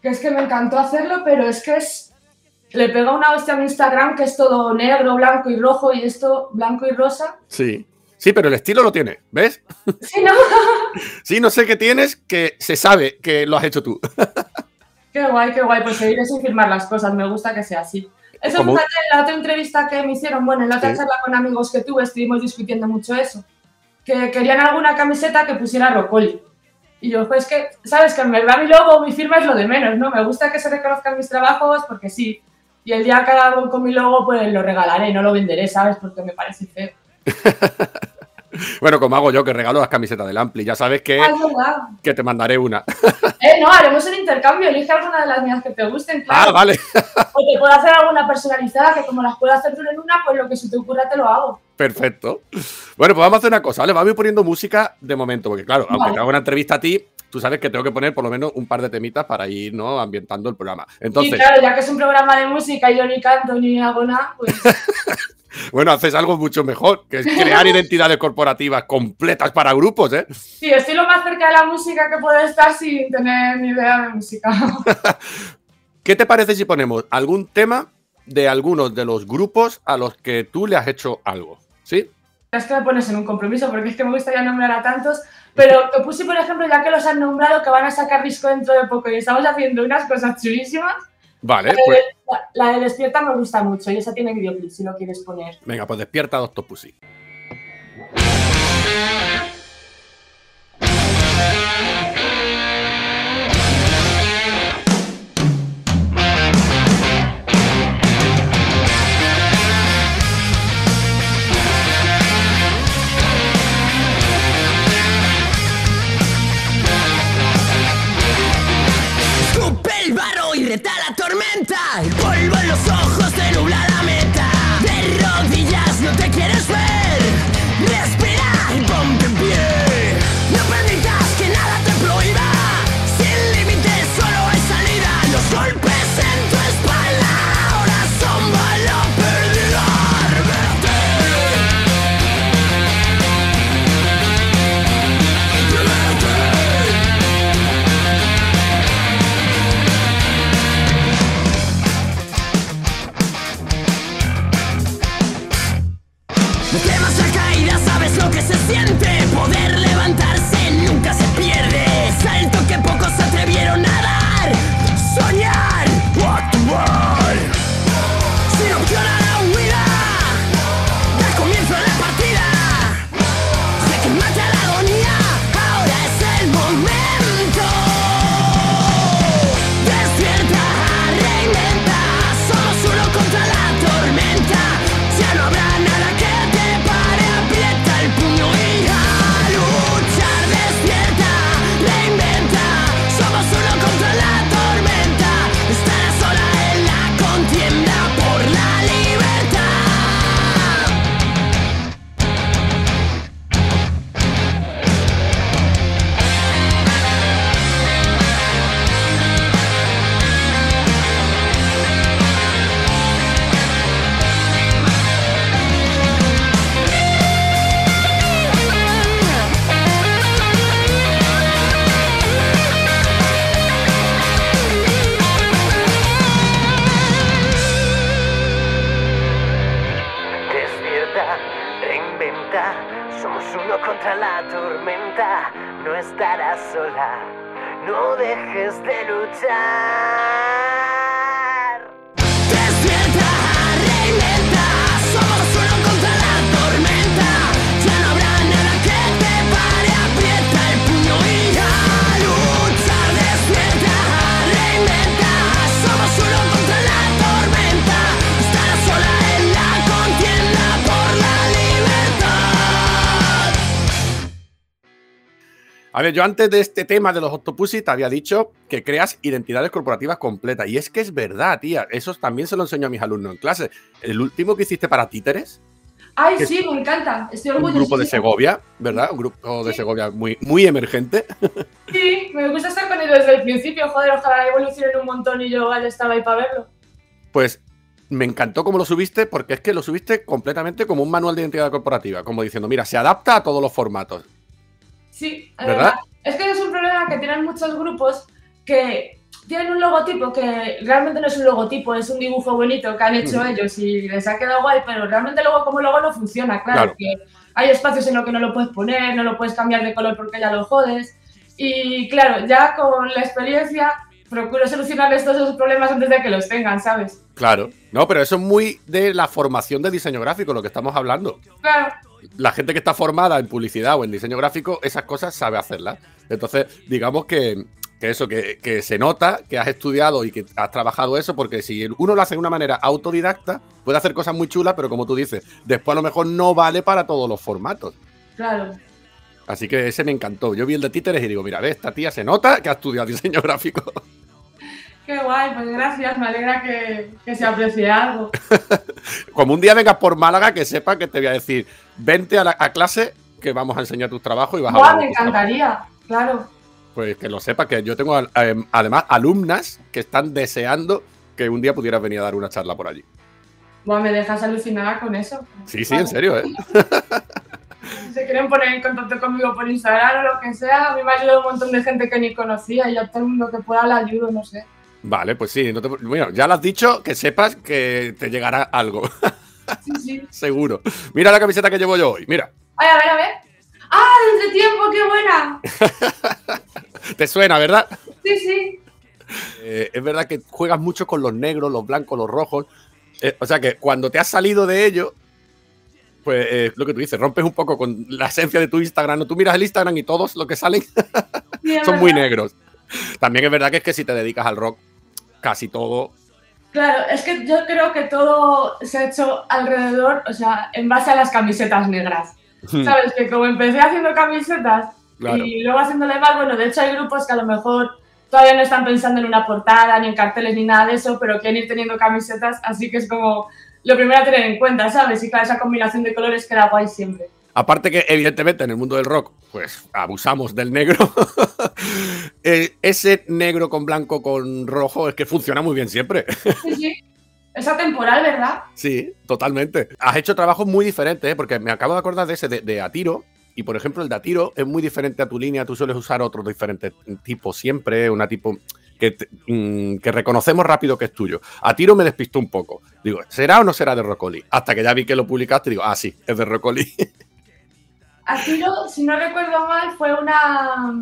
que es que me encantó hacerlo, pero es que es... Le pega una hostia a mi Instagram que es todo negro, blanco y rojo y esto blanco y rosa. Sí. Sí, pero el estilo lo tienes, ¿ves? [LAUGHS] Sí, ¿no? [LAUGHS] Sí, no sé qué tienes, que se sabe que lo has hecho tú. [LAUGHS] Qué guay, qué guay. Pues seguiré sin firmar las cosas. Me gusta que sea así. Eso fíjate, en la otra entrevista que me hicieron, bueno, en la otra Sí. charla con amigos que tuve, estuvimos discutiendo mucho eso. Que querían alguna camiseta que pusiera Rocoli. Y yo, pues que, sabes, que en verdad mi logo, mi firma es lo de menos, ¿no? Me gusta que se reconozcan mis trabajos porque sí. Y el día que haga algo con mi logo, pues lo regalaré, no lo venderé, ¿sabes? Porque me parece feo. [LAUGHS] Bueno, como hago yo, que regalo las camisetas del Ampli, ya sabes que, Ah, que te mandaré una. [LAUGHS] Eh, no, haremos un intercambio. Elige alguna de las mías que te gusten, claro. Ah, vale. O te puedo hacer alguna personalizada que como las puedo hacer tú en una, pues lo que se te ocurra te lo hago. Perfecto. Bueno, pues vamos a hacer una cosa, ¿vale? Vamos a ir poniendo música de momento, porque claro, aunque te hago una entrevista a ti, tú sabes que tengo que poner por lo menos un par de temitas para ir, ¿no? Ambientando el programa. Entonces, y claro, ya que es un programa de música y yo ni canto ni hago nada, pues [LAUGHS] bueno, haces algo mucho mejor, que es crear [LAUGHS] identidades corporativas completas para grupos, ¿eh? sí, estoy lo más cerca de la música que puedo estar sin tener ni idea de música. [LAUGHS] ¿Qué te parece si ponemos algún tema de algunos de los grupos a los que tú le has hecho algo? ¿Sí? es que me pones en un compromiso porque es que me gustaría nombrar a tantos, pero te puse, por ejemplo, ya que los han nombrado, que van a sacar disco dentro de poco y estamos haciendo unas cosas chulísimas. Vale, La pues de- la, la de Despierta me gusta mucho y esa tiene videoclip si lo quieres poner. venga, pues despierta Doctor Pussy. Reta la tormenta El polvo en los ojos A ver, yo antes de este tema de los Octopussy te había dicho que creas identidades corporativas completas. Y es que es verdad, tía. Eso también se lo enseño a mis alumnos en clase. El último que hiciste para títeres, Ay, sí, me encanta. Estoy un orgullosa. grupo de Segovia, ¿verdad? Un grupo de Segovia muy, muy emergente. [LAUGHS] Sí, me gusta estar con ellos desde el principio. Joder, ojalá evolucionen un montón y yo vaya, estaba ahí para verlo. Pues me encantó cómo lo subiste, porque es que lo subiste completamente como un manual de identidad corporativa, como diciendo, mira, se adapta a todos los formatos. Sí, ¿Verdad? Es que es un problema que tienen muchos grupos que tienen un logotipo que realmente no es un logotipo, es un dibujo bonito que han hecho Ujú. ellos y les ha quedado guay, pero realmente luego como logo no funciona, claro, Claro. que hay espacios en los que no lo puedes poner, no lo puedes cambiar de color porque ya lo jodes. Y claro, ya con la experiencia procuro solucionarles todos esos problemas antes de que los tengan, ¿sabes? Claro. No, pero eso es muy de la formación de diseño gráfico, lo que estamos hablando. Claro, La gente que está formada en publicidad o en diseño gráfico, esas cosas sabe hacerlas. Entonces, digamos que, que eso, que, que se nota que has estudiado y que has trabajado eso, porque si uno lo hace de una manera autodidacta, puede hacer cosas muy chulas, pero como tú dices, después a lo mejor no vale para todos los formatos. claro. Así que ese me encantó. Yo vi el de títeres y digo, mira, ve, esta tía se nota que ha estudiado [LAUGHS] diseño gráfico. Qué guay, pues gracias, me alegra que, que se aprecie algo. [LAUGHS] Como un día vengas por Málaga, que sepa que te voy a decir, vente a, la, a clase que vamos a enseñar tus trabajos y vas a Buah, hablar me encantaría, claro. Pues que lo sepa, que yo tengo eh, además alumnas que están deseando que un día pudieras venir a dar una charla por allí. Buah, me dejas alucinada con eso. Sí, sí, en serio, ¿eh? Si [LAUGHS] se quieren poner en contacto conmigo por Instagram o lo que sea, a mí me ha ayudado un montón de gente que ni conocía y a todo el mundo que pueda la ayudo, no sé. Vale, pues sí. No te- bueno, ya lo has dicho, que sepas que te llegará algo. Sí, sí. [LAUGHS] Seguro. Mira la camiseta que llevo yo hoy. Mira, Ay, a ver, a ver. ¡Ah, desde tiempo, qué buena! [LAUGHS] te suena, ¿verdad? Sí, sí. Eh, es verdad que juegas mucho con los negros, los blancos, los rojos. Eh, o sea que cuando te has salido de ello, pues eh, lo que tú dices, rompes un poco con la esencia de tu Instagram. ¿no? Tú miras el Instagram y todos los que salen [LAUGHS] Sí, son muy negros. También es verdad que es que si te dedicas al rock, casi todo. Claro, es que yo creo que todo se ha hecho alrededor, o sea, en base a las camisetas negras. ¿Sabes? Que como empecé haciendo camisetas Claro. y luego haciéndole más, bueno, de hecho hay grupos que a lo mejor todavía no están pensando en una portada, ni en carteles, ni nada de eso, pero quieren ir teniendo camisetas, así que es como lo primero a tener en cuenta, ¿sabes? Y claro, esa combinación de colores queda guay siempre. Aparte que, evidentemente, en el mundo del rock, pues abusamos del negro. [LAUGHS] Eh, ese negro con blanco con rojo es que funciona muy bien siempre. Sí, sí. Es atemporal, ¿verdad? Sí, totalmente. Has hecho trabajos muy diferentes, ¿eh? porque me acabo de acordar de ese de, de Atiro. Y por ejemplo, el de Atiro es muy diferente a tu línea. Tú sueles usar otros diferentes tipos siempre, una tipo que, te- mm, que reconocemos rápido que es tuyo. Atiro me despistó un poco. Digo, ¿será o no será de Rocoli? Hasta que ya vi que lo publicaste, digo, ah, sí, es de Rocoli. [LAUGHS] Atiro, si no recuerdo mal, fue una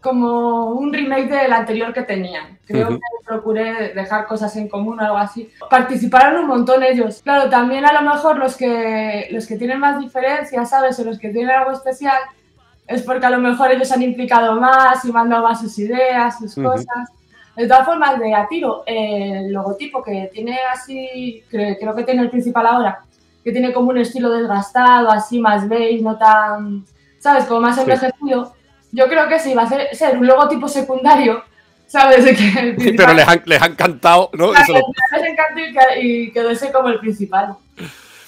como un remake del anterior que tenían. Creo Ujú. que procuré dejar cosas en común o algo así. Participaron un montón ellos. Claro, también a lo mejor los que, los que tienen más diferencias, ¿sabes? O los que tienen algo especial, es porque a lo mejor ellos han implicado más y mandado más sus ideas, sus Ujú. cosas. De todas formas, de Atiro, el logotipo que tiene así, cre- creo que tiene el principal ahora, que tiene como un estilo desgastado, así más beige, no tan, ¿sabes? Como más Sí. envejecido. Yo creo que sí, va a ser, ser un logotipo secundario, ¿sabes? De [LAUGHS] que el Pero les han, les han cantado, ¿no? Claro, Eso lo- les encantó y que- y quedó ese como el principal.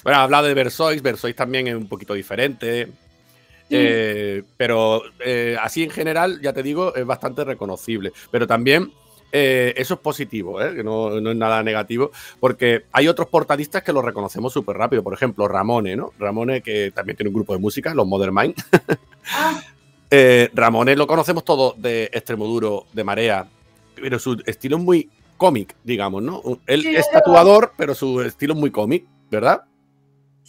Bueno, ha hablado de Versoix, Versoix también es un poquito diferente. Eh, pero eh, así en general, ya te digo, es bastante reconocible. Pero también eh, eso es positivo, ¿eh? que no, no es nada negativo, porque hay otros portadistas que lo reconocemos súper rápido. Por ejemplo, Ramone, ¿no? Ramone, que también tiene un grupo de música, los Modern Mind. Ah, [LAUGHS] Eh, Ramone lo conocemos todos de Extremoduro, de Marea, pero su estilo es muy cómic, digamos, ¿no? Él Sí, es tatuador, pero su estilo es muy cómic, ¿verdad?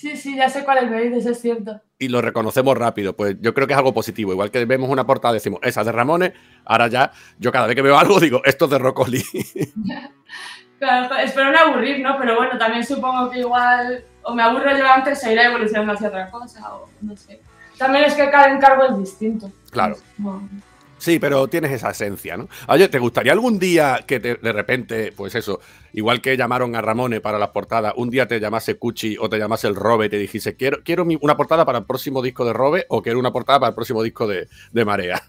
Sí, sí, ya sé cuál es, me dices, es cierto. y lo reconocemos rápido. Pues yo creo que es algo positivo. Igual que vemos una portada, decimos, esa es de Ramones, ahora ya, yo cada vez que veo algo digo, esto es de Rocoli. [LAUGHS] Claro, espero no aburrir, ¿no? Pero bueno, también supongo que igual o me aburro yo antes e irá evolucionando hacia otra cosa o no sé. También es que cada encargo es distinto. claro. No. Sí, pero tienes esa esencia, ¿no? Oye, ¿te gustaría algún día que te- de repente, pues eso, igual que llamaron a Ramone para las portadas, un día te llamase Cuchi o te llamase el Robe y te dijese, quiero, quiero una portada para el próximo disco de Robe o quiero una portada para el próximo disco de, de Marea?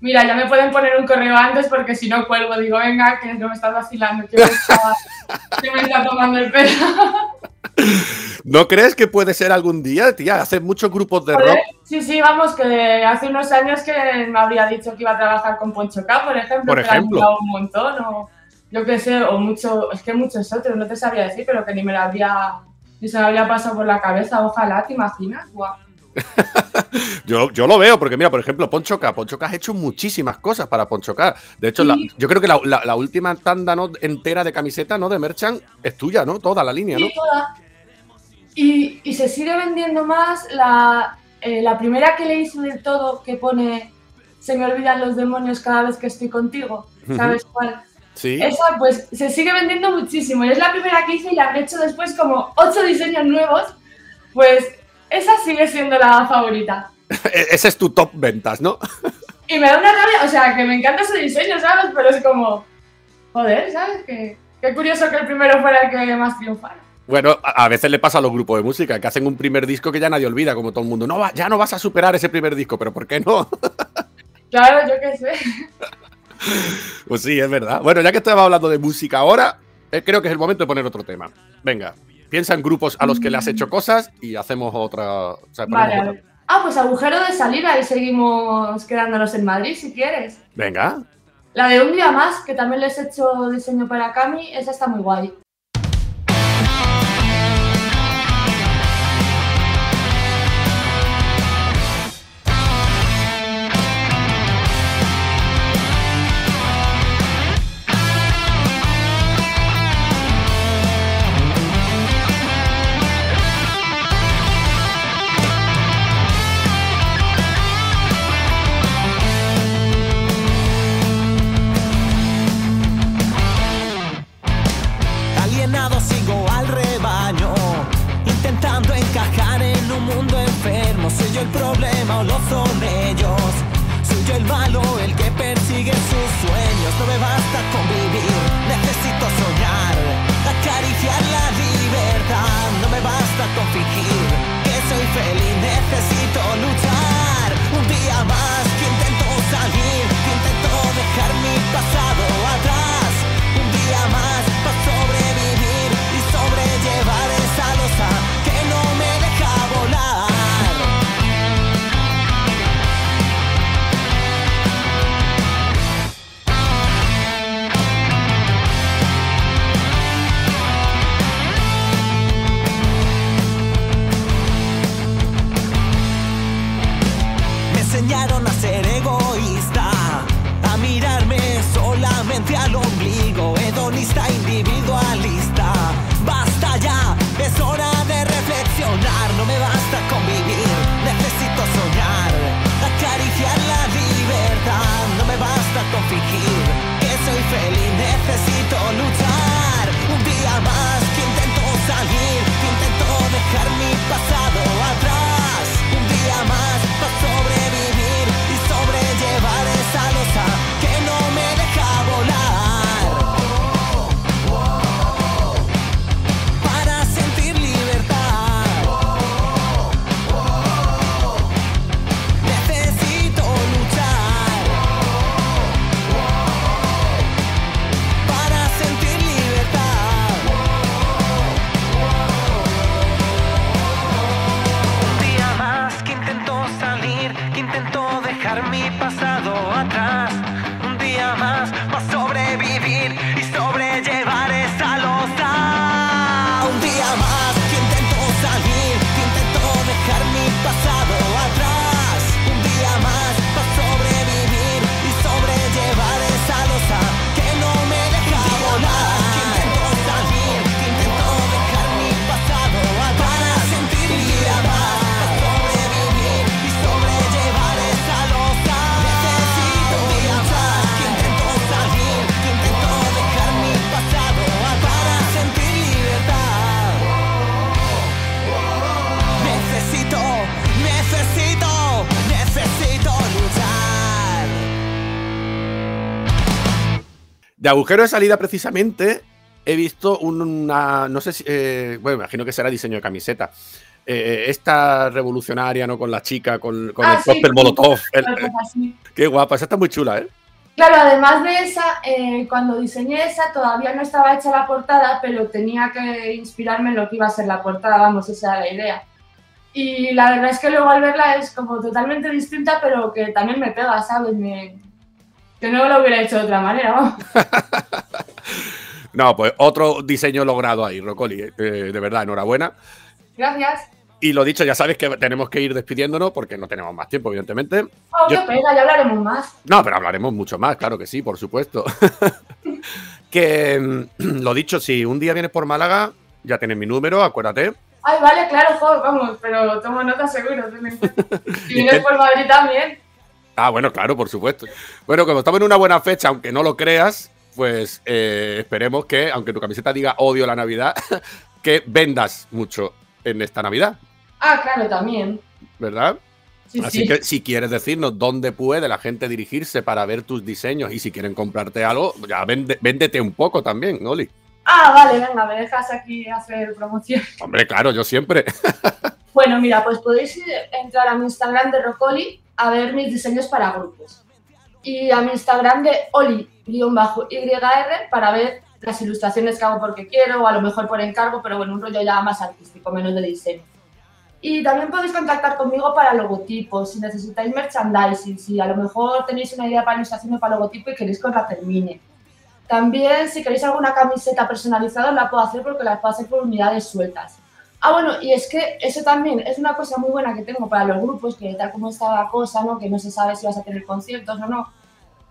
Mira, ya me pueden poner un correo antes porque si no cuelgo, digo, venga, que no me estás vacilando, que que me está tomando el pelo. ¿No crees que puede ser algún día, tía? Hacer muchos grupos de rock. Sí, sí, vamos, que hace unos años que me habría dicho que iba a trabajar con Poncho K, por ejemplo, Por ejemplo. un montón, o yo qué sé, o mucho, es que muchos otros, no te sabría decir, pero que ni me la habría, ni se me habría pasado por la cabeza, ojalá, ¿te imaginas? Guau. [LAUGHS] Yo, yo lo veo, porque mira, por ejemplo, Poncho K. Poncho K ha hecho muchísimas cosas para Poncho K. De hecho, la- yo creo que la, la- la última tanda ¿no? entera de camiseta, ¿no? De Merchant es tuya, ¿no? Toda la línea, ¿no? Sí, toda. Y, y se sigue vendiendo más la, eh, la primera que le hice del todo que pone Se me olvidan los demonios cada vez que estoy contigo. ¿Sabes cuál? Sí. Esa pues se sigue vendiendo muchísimo y es la primera que hice y la han hecho después como ocho diseños nuevos. Pues esa sigue siendo la favorita. [LAUGHS] E- Ese es tu top ventas, ¿no? [LAUGHS] Y me da una rabia, o sea, que me encanta ese diseño, ¿sabes? Pero es como, joder, ¿sabes? Que, qué curioso que el primero fuera el que más triunfara. Bueno, a, veces le pasa a los grupos de música que hacen un primer disco que ya nadie olvida, como todo el mundo. No, ya no vas a superar ese primer disco, pero ¿por qué no? [LAUGHS] Claro, yo qué sé. [LAUGHS] pues sí, es verdad. Bueno, ya que estaba hablando de música ahora, eh, creo que es el momento de poner otro tema. Venga, piensa en grupos a los que le has hecho cosas y hacemos otra. o sea, Vale, otra. Ah, pues agujero de salida y seguimos quedándonos en Madrid si quieres. Venga. La de un día más, que también les he hecho diseño para Cami, esa está muy guay. Agujero de salida, precisamente, he visto un- una. No sé si. eh, bueno, imagino que será diseño de camiseta. Eh, esta revolucionaria, ¿no? Con la chica, con, con Ah, el cóctel sí, Molotov. El- así. qué guapa, esa está muy chula, ¿eh? Claro, además de esa, eh, cuando diseñé esa todavía no estaba hecha la portada, pero tenía que inspirarme en lo que iba a ser la portada, vamos, esa era la idea. Y la verdad es que luego al verla es como totalmente distinta, pero que también me pega, ¿sabes? Me- Que no lo hubiera hecho de otra manera, vamos. [LAUGHS] No, pues otro diseño logrado ahí, Rocoli. eh, de verdad, enhorabuena. Gracias. Y lo dicho, ya sabes que tenemos que ir despidiéndonos porque no tenemos más tiempo, evidentemente. Oh, Yo- qué pena, ya hablaremos más. No, pero hablaremos mucho más, claro que sí, por supuesto. [LAUGHS] que mm, [CLEARS THROAT] lo dicho, si un día vienes por Málaga, ya tienes mi número, acuérdate. Ay, vale, claro, jo, vamos, pero tomo nota seguro. [LAUGHS] Si vienes por Madrid también. Ah, bueno, claro, por supuesto. Bueno, como estamos en una buena fecha, aunque no lo creas, pues eh, esperemos que, aunque tu camiseta diga odio la Navidad, [LAUGHS] que vendas mucho en esta Navidad, Ah, claro, también. ¿verdad? Sí, Así sí. que si quieres decirnos dónde puede la gente dirigirse para ver tus diseños y si quieren comprarte algo, ya vende- véndete un poco también, Oli. Ah, vale, venga, me dejas aquí hacer promoción. Hombre, claro, yo siempre. [LAUGHS] Bueno, mira, pues podéis entrar a mi Instagram de Rocoli a ver mis diseños para grupos. Y a mi Instagram de Oli-YR para ver las ilustraciones que hago porque quiero o a lo mejor por encargo, pero bueno, un rollo ya más artístico, menos de diseño. Y también podéis contactar conmigo para logotipos, si necesitáis merchandising, si a lo mejor tenéis una idea para ilustración o para logotipo y queréis que os la termine. También, si queréis alguna camiseta personalizada, la puedo hacer porque la puedo hacer por unidades sueltas. Ah, bueno, y es que eso también es una cosa muy buena que tengo para los grupos, que tal como está la cosa, ¿no? Que no se sabe si vas a tener conciertos o no.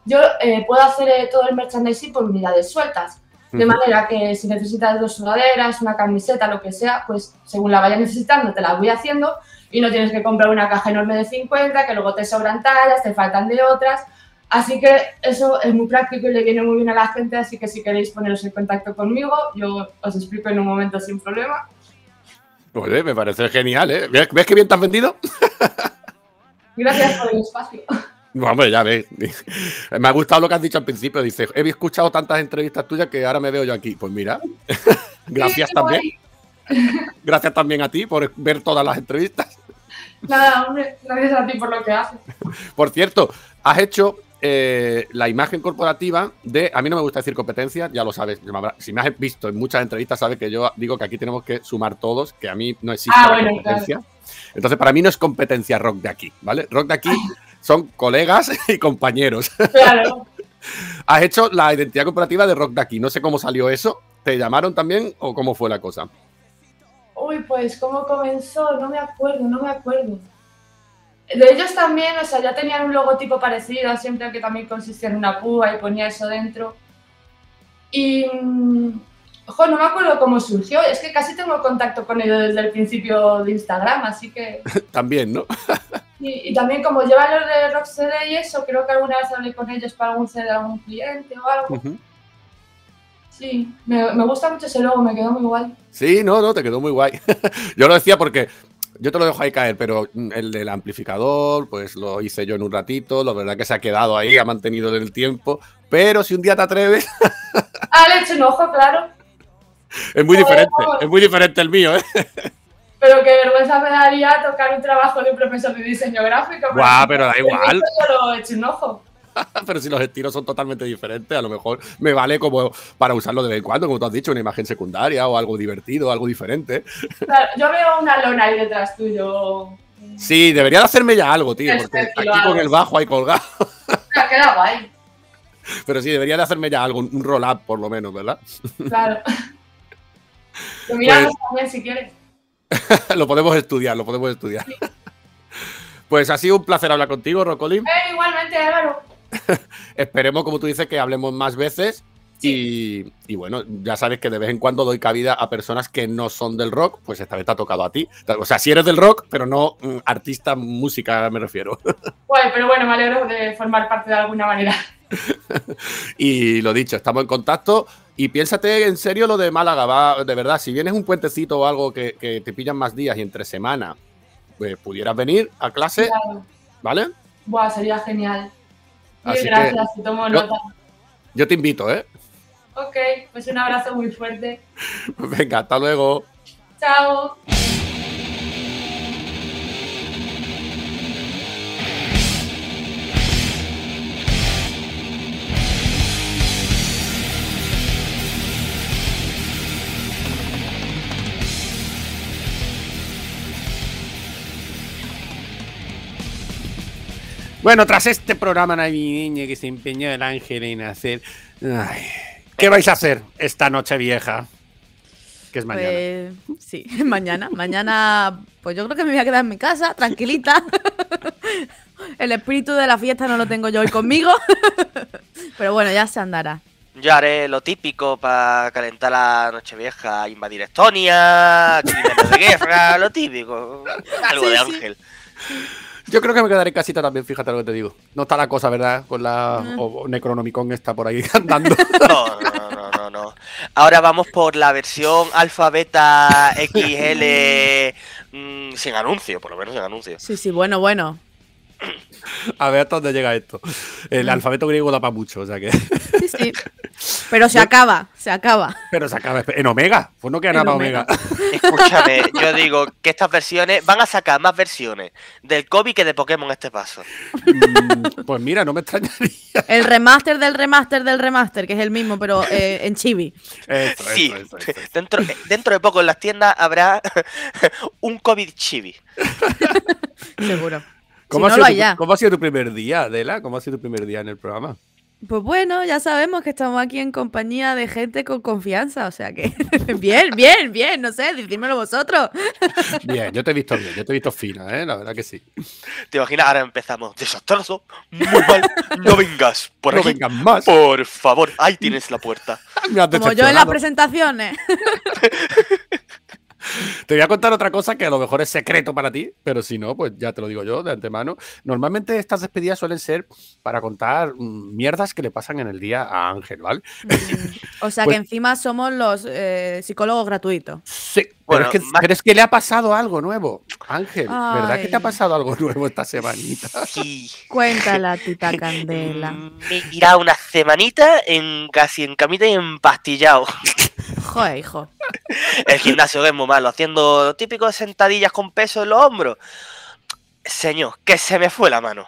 Yo eh, puedo hacer eh, todo el merchandising por unidades sueltas. De manera que si necesitas dos sudaderas, una camiseta, lo que sea, pues según la vayas necesitando te la voy haciendo y no tienes que comprar una caja enorme de 50, que luego te sobran tallas, te faltan de otras. Así que eso es muy práctico y le viene muy bien a la gente, así que si queréis poneros en contacto conmigo, yo os explico en un momento sin problema. Oye, me parece genial, ¿eh? ¿Ves, ves qué bien te has vendido? [LAUGHS] Gracias por el espacio. No, hombre, ya ves. [LAUGHS] Me ha gustado lo que has dicho al principio. Dice, he escuchado tantas entrevistas tuyas que ahora me veo yo aquí. Pues mira, [LAUGHS] gracias Sí, también. Gracias también a ti por ver todas las entrevistas. Nada, hombre, gracias a ti por lo que haces. Por cierto, has hecho eh, la imagen corporativa de. A mí no me gusta decir competencia, ya lo sabes. Si me has visto en muchas entrevistas, sabes que yo digo que aquí tenemos que sumar todos, que a mí no existe Ah, la bueno, competencia. Entonces, para mí no es competencia rock de aquí, ¿vale? Rock de aquí [LAUGHS] son colegas y compañeros. Claro. [LAUGHS] Has hecho la identidad corporativa de rock de aquí. No sé cómo salió eso. ¿Te llamaron también o cómo fue la cosa? Uy, pues cómo comenzó, no me acuerdo, no me acuerdo. De ellos también, o sea, ya tenían un logotipo parecido, siempre que también consistía en una púa y ponía eso dentro. Y, mm, ojo, no me acuerdo cómo surgió, es que casi tengo contacto con ellos desde el principio de Instagram, así que... [LAUGHS] También, ¿no? [LAUGHS] Y, y también como llevan los de Rock CD y eso, creo que alguna vez hablé con ellos para algún CD de algún cliente o algo. Ujú. Sí, me, me gusta mucho ese logo, me quedó muy guay. Sí, no, no, te quedó muy guay. [LAUGHS] yo lo decía porque yo te lo dejo ahí caer, pero mm, el del amplificador, pues lo hice yo en un ratito. La verdad que se ha quedado ahí, ha mantenido en el tiempo. Pero si un día te atreves, [LAUGHS] Ah, le he hecho un ojo, claro. es muy Joder, diferente. vamos. Es muy diferente el mío, ¿eh? [LAUGHS] Pero qué vergüenza me daría tocar un trabajo de un profesor de diseño gráfico. Guau, pero da igual. mío Solo he hecho un ojo. [LAUGHS] pero si los estilos son totalmente diferentes, a lo mejor me vale como para usarlo de vez en cuando, como tú has dicho, una imagen secundaria o algo divertido, algo diferente. Claro, yo veo una lona ahí detrás tuyo. Sí, debería de hacerme ya algo, tío, porque que aquí con el bajo ahí colgado. Ah, queda guay, Pero sí, debería de hacerme ya algo, un roll-up por lo menos, ¿verdad? claro. [LAUGHS] Lo miramos Pues- también si quieres. [LAUGHS] lo podemos estudiar, lo podemos estudiar. Pues ha sido un placer hablar contigo, Rocoli. Eh, igualmente, Álvaro. [LAUGHS] Esperemos, como tú dices, que hablemos más veces. Y, y bueno, ya sabes que de vez en cuando doy cabida a personas que no son del rock, pues esta vez te ha tocado a ti. O sea, si eres del rock, pero no mm, artista, música, me refiero. [LAUGHS] Guay, pero bueno, me alegro de formar parte de alguna manera. [LAUGHS] Y lo dicho, estamos en contacto. Y piénsate en serio lo de Málaga, va, de verdad, si vienes un puentecito o algo que, que te pillan más días y entre semana, pues pudieras venir a clase, Claro. ¿vale? Buah, sería genial. Así que gracias, te tomo yo- nota. Yo te invito, ¿eh? Ok, pues un abrazo muy fuerte. [LAUGHS] Venga, hasta luego. Chao. Bueno, tras este programa navideño que se empeñó el ángel en hacer. ay, ¿Qué vais a hacer esta noche vieja? Que es mañana. Pues sí, [LAUGHS] mañana. Mañana, pues yo creo que me voy a quedar en mi casa, tranquilita. [LAUGHS] El espíritu de la fiesta no lo tengo yo hoy conmigo. [LAUGHS] Pero bueno, ya se andará. Yo haré lo típico para calentar la noche vieja, invadir Estonia, crímenes de guerra, lo típico. Algo Sí, de sí. Yo creo que me quedaré en casita también, fíjate lo que te digo. No está la cosa, ¿verdad? Con la Mm. o Necronomicon está por ahí [LAUGHS] andando. No, no, no, no, no. Ahora vamos por la versión alfa, beta, XL, mm, sin anuncio, por lo menos sin anuncio. Sí, sí, bueno, bueno. A ver hasta dónde llega esto. El alfabeto griego da para mucho, o sea que. Sí, sí. Pero se acaba, se acaba. Pero se acaba en Omega. Pues no queda En nada para Omega. Omega. Escúchame, yo digo que estas versiones van a sacar más versiones del COVID que de Pokémon este paso. Mm, pues mira, no me extrañaría. El remaster del remaster del remaster, que es el mismo, pero eh, en chibi. Eso, Sí, eso, eso, eso. dentro, eh, dentro de poco en las tiendas habrá [LAUGHS] un COVID chibi. [LAUGHS] Seguro. ¿Cómo, si ha no sido tu, ya. ¿Cómo ha sido tu primer día, Adela? ¿Cómo ha sido tu primer día en el programa? Pues bueno, ya sabemos que estamos aquí en compañía de gente con confianza, o sea que [LAUGHS] bien, bien, bien, no sé, decídmelo vosotros. [LAUGHS] Bien, yo te he visto bien, yo te he visto fina, ¿eh? La verdad que sí. ¿Te imaginas? Ahora empezamos. Desastroso, muy mal, no [LAUGHS] vengas por No aquí. vengas más. Por favor, ahí tienes la puerta. Me has Como yo en las presentaciones. [LAUGHS] Te voy a contar otra cosa que a lo mejor es secreto para ti, pero si no, pues ya te lo digo yo de antemano. Normalmente estas despedidas suelen ser para contar mm, mierdas que le pasan en el día a Ángel, ¿vale? O sea [LAUGHS] Pues- que encima somos los eh, psicólogos gratuitos. Sí, Bueno, pero, es que, más- pero es que le ha pasado algo nuevo. Ángel, ¿verdad que te ha pasado algo nuevo esta semanita? [LAUGHS] Sí. Cuéntala, tita Candela. Mm, Me he tirado una semanita en casi en camita y empastillado. Joder, hijo. El gimnasio es muy malo, haciendo lo típico de sentadillas con peso en los hombros. Señor, que se me fue la mano.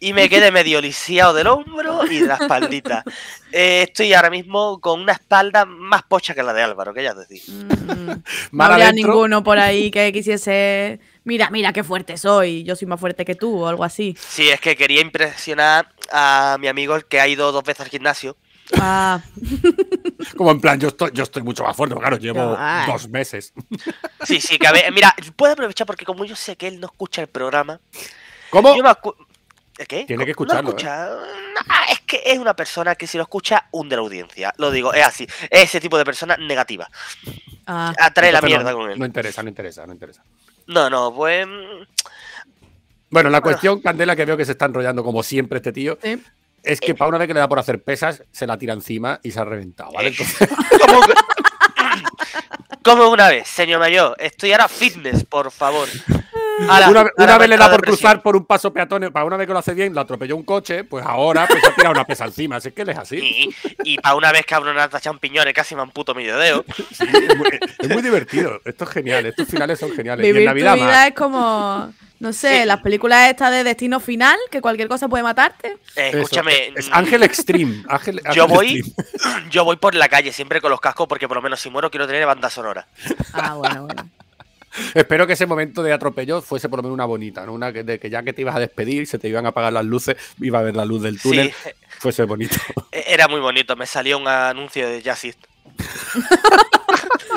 Y me quedé medio lisiado del hombro y de la espaldita. [LAUGHS] Eh, estoy ahora mismo con una espalda más pocha que la de Álvaro, que ya te digo. Mm, [LAUGHS] no adentro. ninguno por ahí que quisiese. Mira, mira qué fuerte soy. Yo soy más fuerte que tú o algo así. Sí, es que quería impresionar a mi amigo el que ha ido dos veces al gimnasio. Ah, [LAUGHS] Como en plan, yo estoy, yo estoy mucho más fuerte, porque claro, llevo dos meses. [LAUGHS] Sí, sí, que a ver, mira, puedo aprovechar porque como yo sé que él no escucha el programa, ¿Cómo? yo ¿Eh, ¿Qué? Tiene que ¿No escucharlo, ¿eh? Ah, es que es una persona que si lo escucha hunde la audiencia. Lo digo, es así. Es ese tipo de persona negativa. ah. Atrae la mierda no, con él. No interesa, no interesa, no interesa. No, no, pues. mm, Bueno, la cuestión, Candela, que veo que se está enrollando como siempre este tío. Es que para una vez que le da por hacer pesas, se la tira encima y se ha reventado, ¿vale? Entonces, [LAUGHS] Como, como una vez, señor mayor, estoy ahora fitness, por favor. Ahora- una, ahora una me vez le da por cruzar por un paso peatón, para una vez que lo hace bien, lo atropelló un coche, pues ahora pues, se ha tirado una pesa encima. Así que él es así. Y, y para una vez que abro una champiñones casi me amputo medio dedo. [LAUGHS] Sí, es, muy, es muy divertido. Esto es genial. Estos finales son geniales. y en Vivir Navidad tu vida más. es como. No sé, las películas estas de destino final, que cualquier cosa puede matarte. Eh, Eso, escúchame. Es Ángel Extreme. [LAUGHS] Ángel, Yo voy, Extreme. [CLEARS THROAT] yo voy por la calle siempre con los cascos porque por lo menos si muero quiero tener banda sonora. Ah, bueno, bueno. Espero que ese momento de atropello fuese por lo menos una bonita, ¿no? Una que, de que ya que te ibas a despedir, se te iban a apagar las luces, iba a ver la luz del túnel, Sí, fuese bonito. e- era muy bonito. Me salió un anuncio de Jazzist.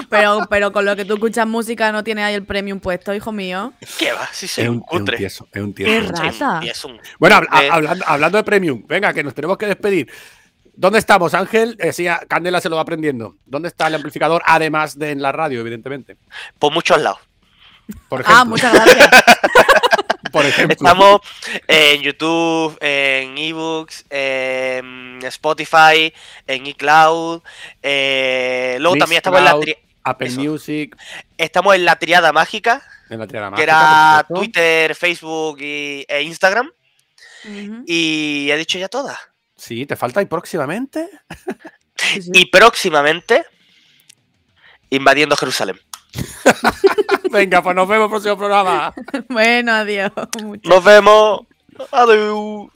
Pero, pero con lo que tú escuchas música no tienes ahí el premium puesto, hijo mío. ¿Qué va? Sí, soy es un, un, es un cutre. tieso, es un Qué tieso. Un rata. un Bueno, hablando, hablando de premium, venga, que nos tenemos que despedir. ¿Dónde estamos, Ángel? Eh, sí, Candela se lo va aprendiendo. ¿Dónde está el amplificador? Además de en la radio, evidentemente. por muchos lados. Por ejemplo. Ah, muchas gracias. [LAUGHS] por ejemplo. Estamos en YouTube, en eBooks, en Spotify, en iCloud. eh, luego también estamos en la, Apple eso. Music, estamos en la triada mágica, en la triada que mágica, era por supuesto. Twitter, Facebook y, e Instagram. Y he dicho ya todas. Sí, ¿te falta y próximamente? [LAUGHS] Y próximamente, invadiendo Jerusalén. [LAUGHS] Venga, pues nos vemos en el próximo programa. bueno, adiós. Nos vemos. Adiós.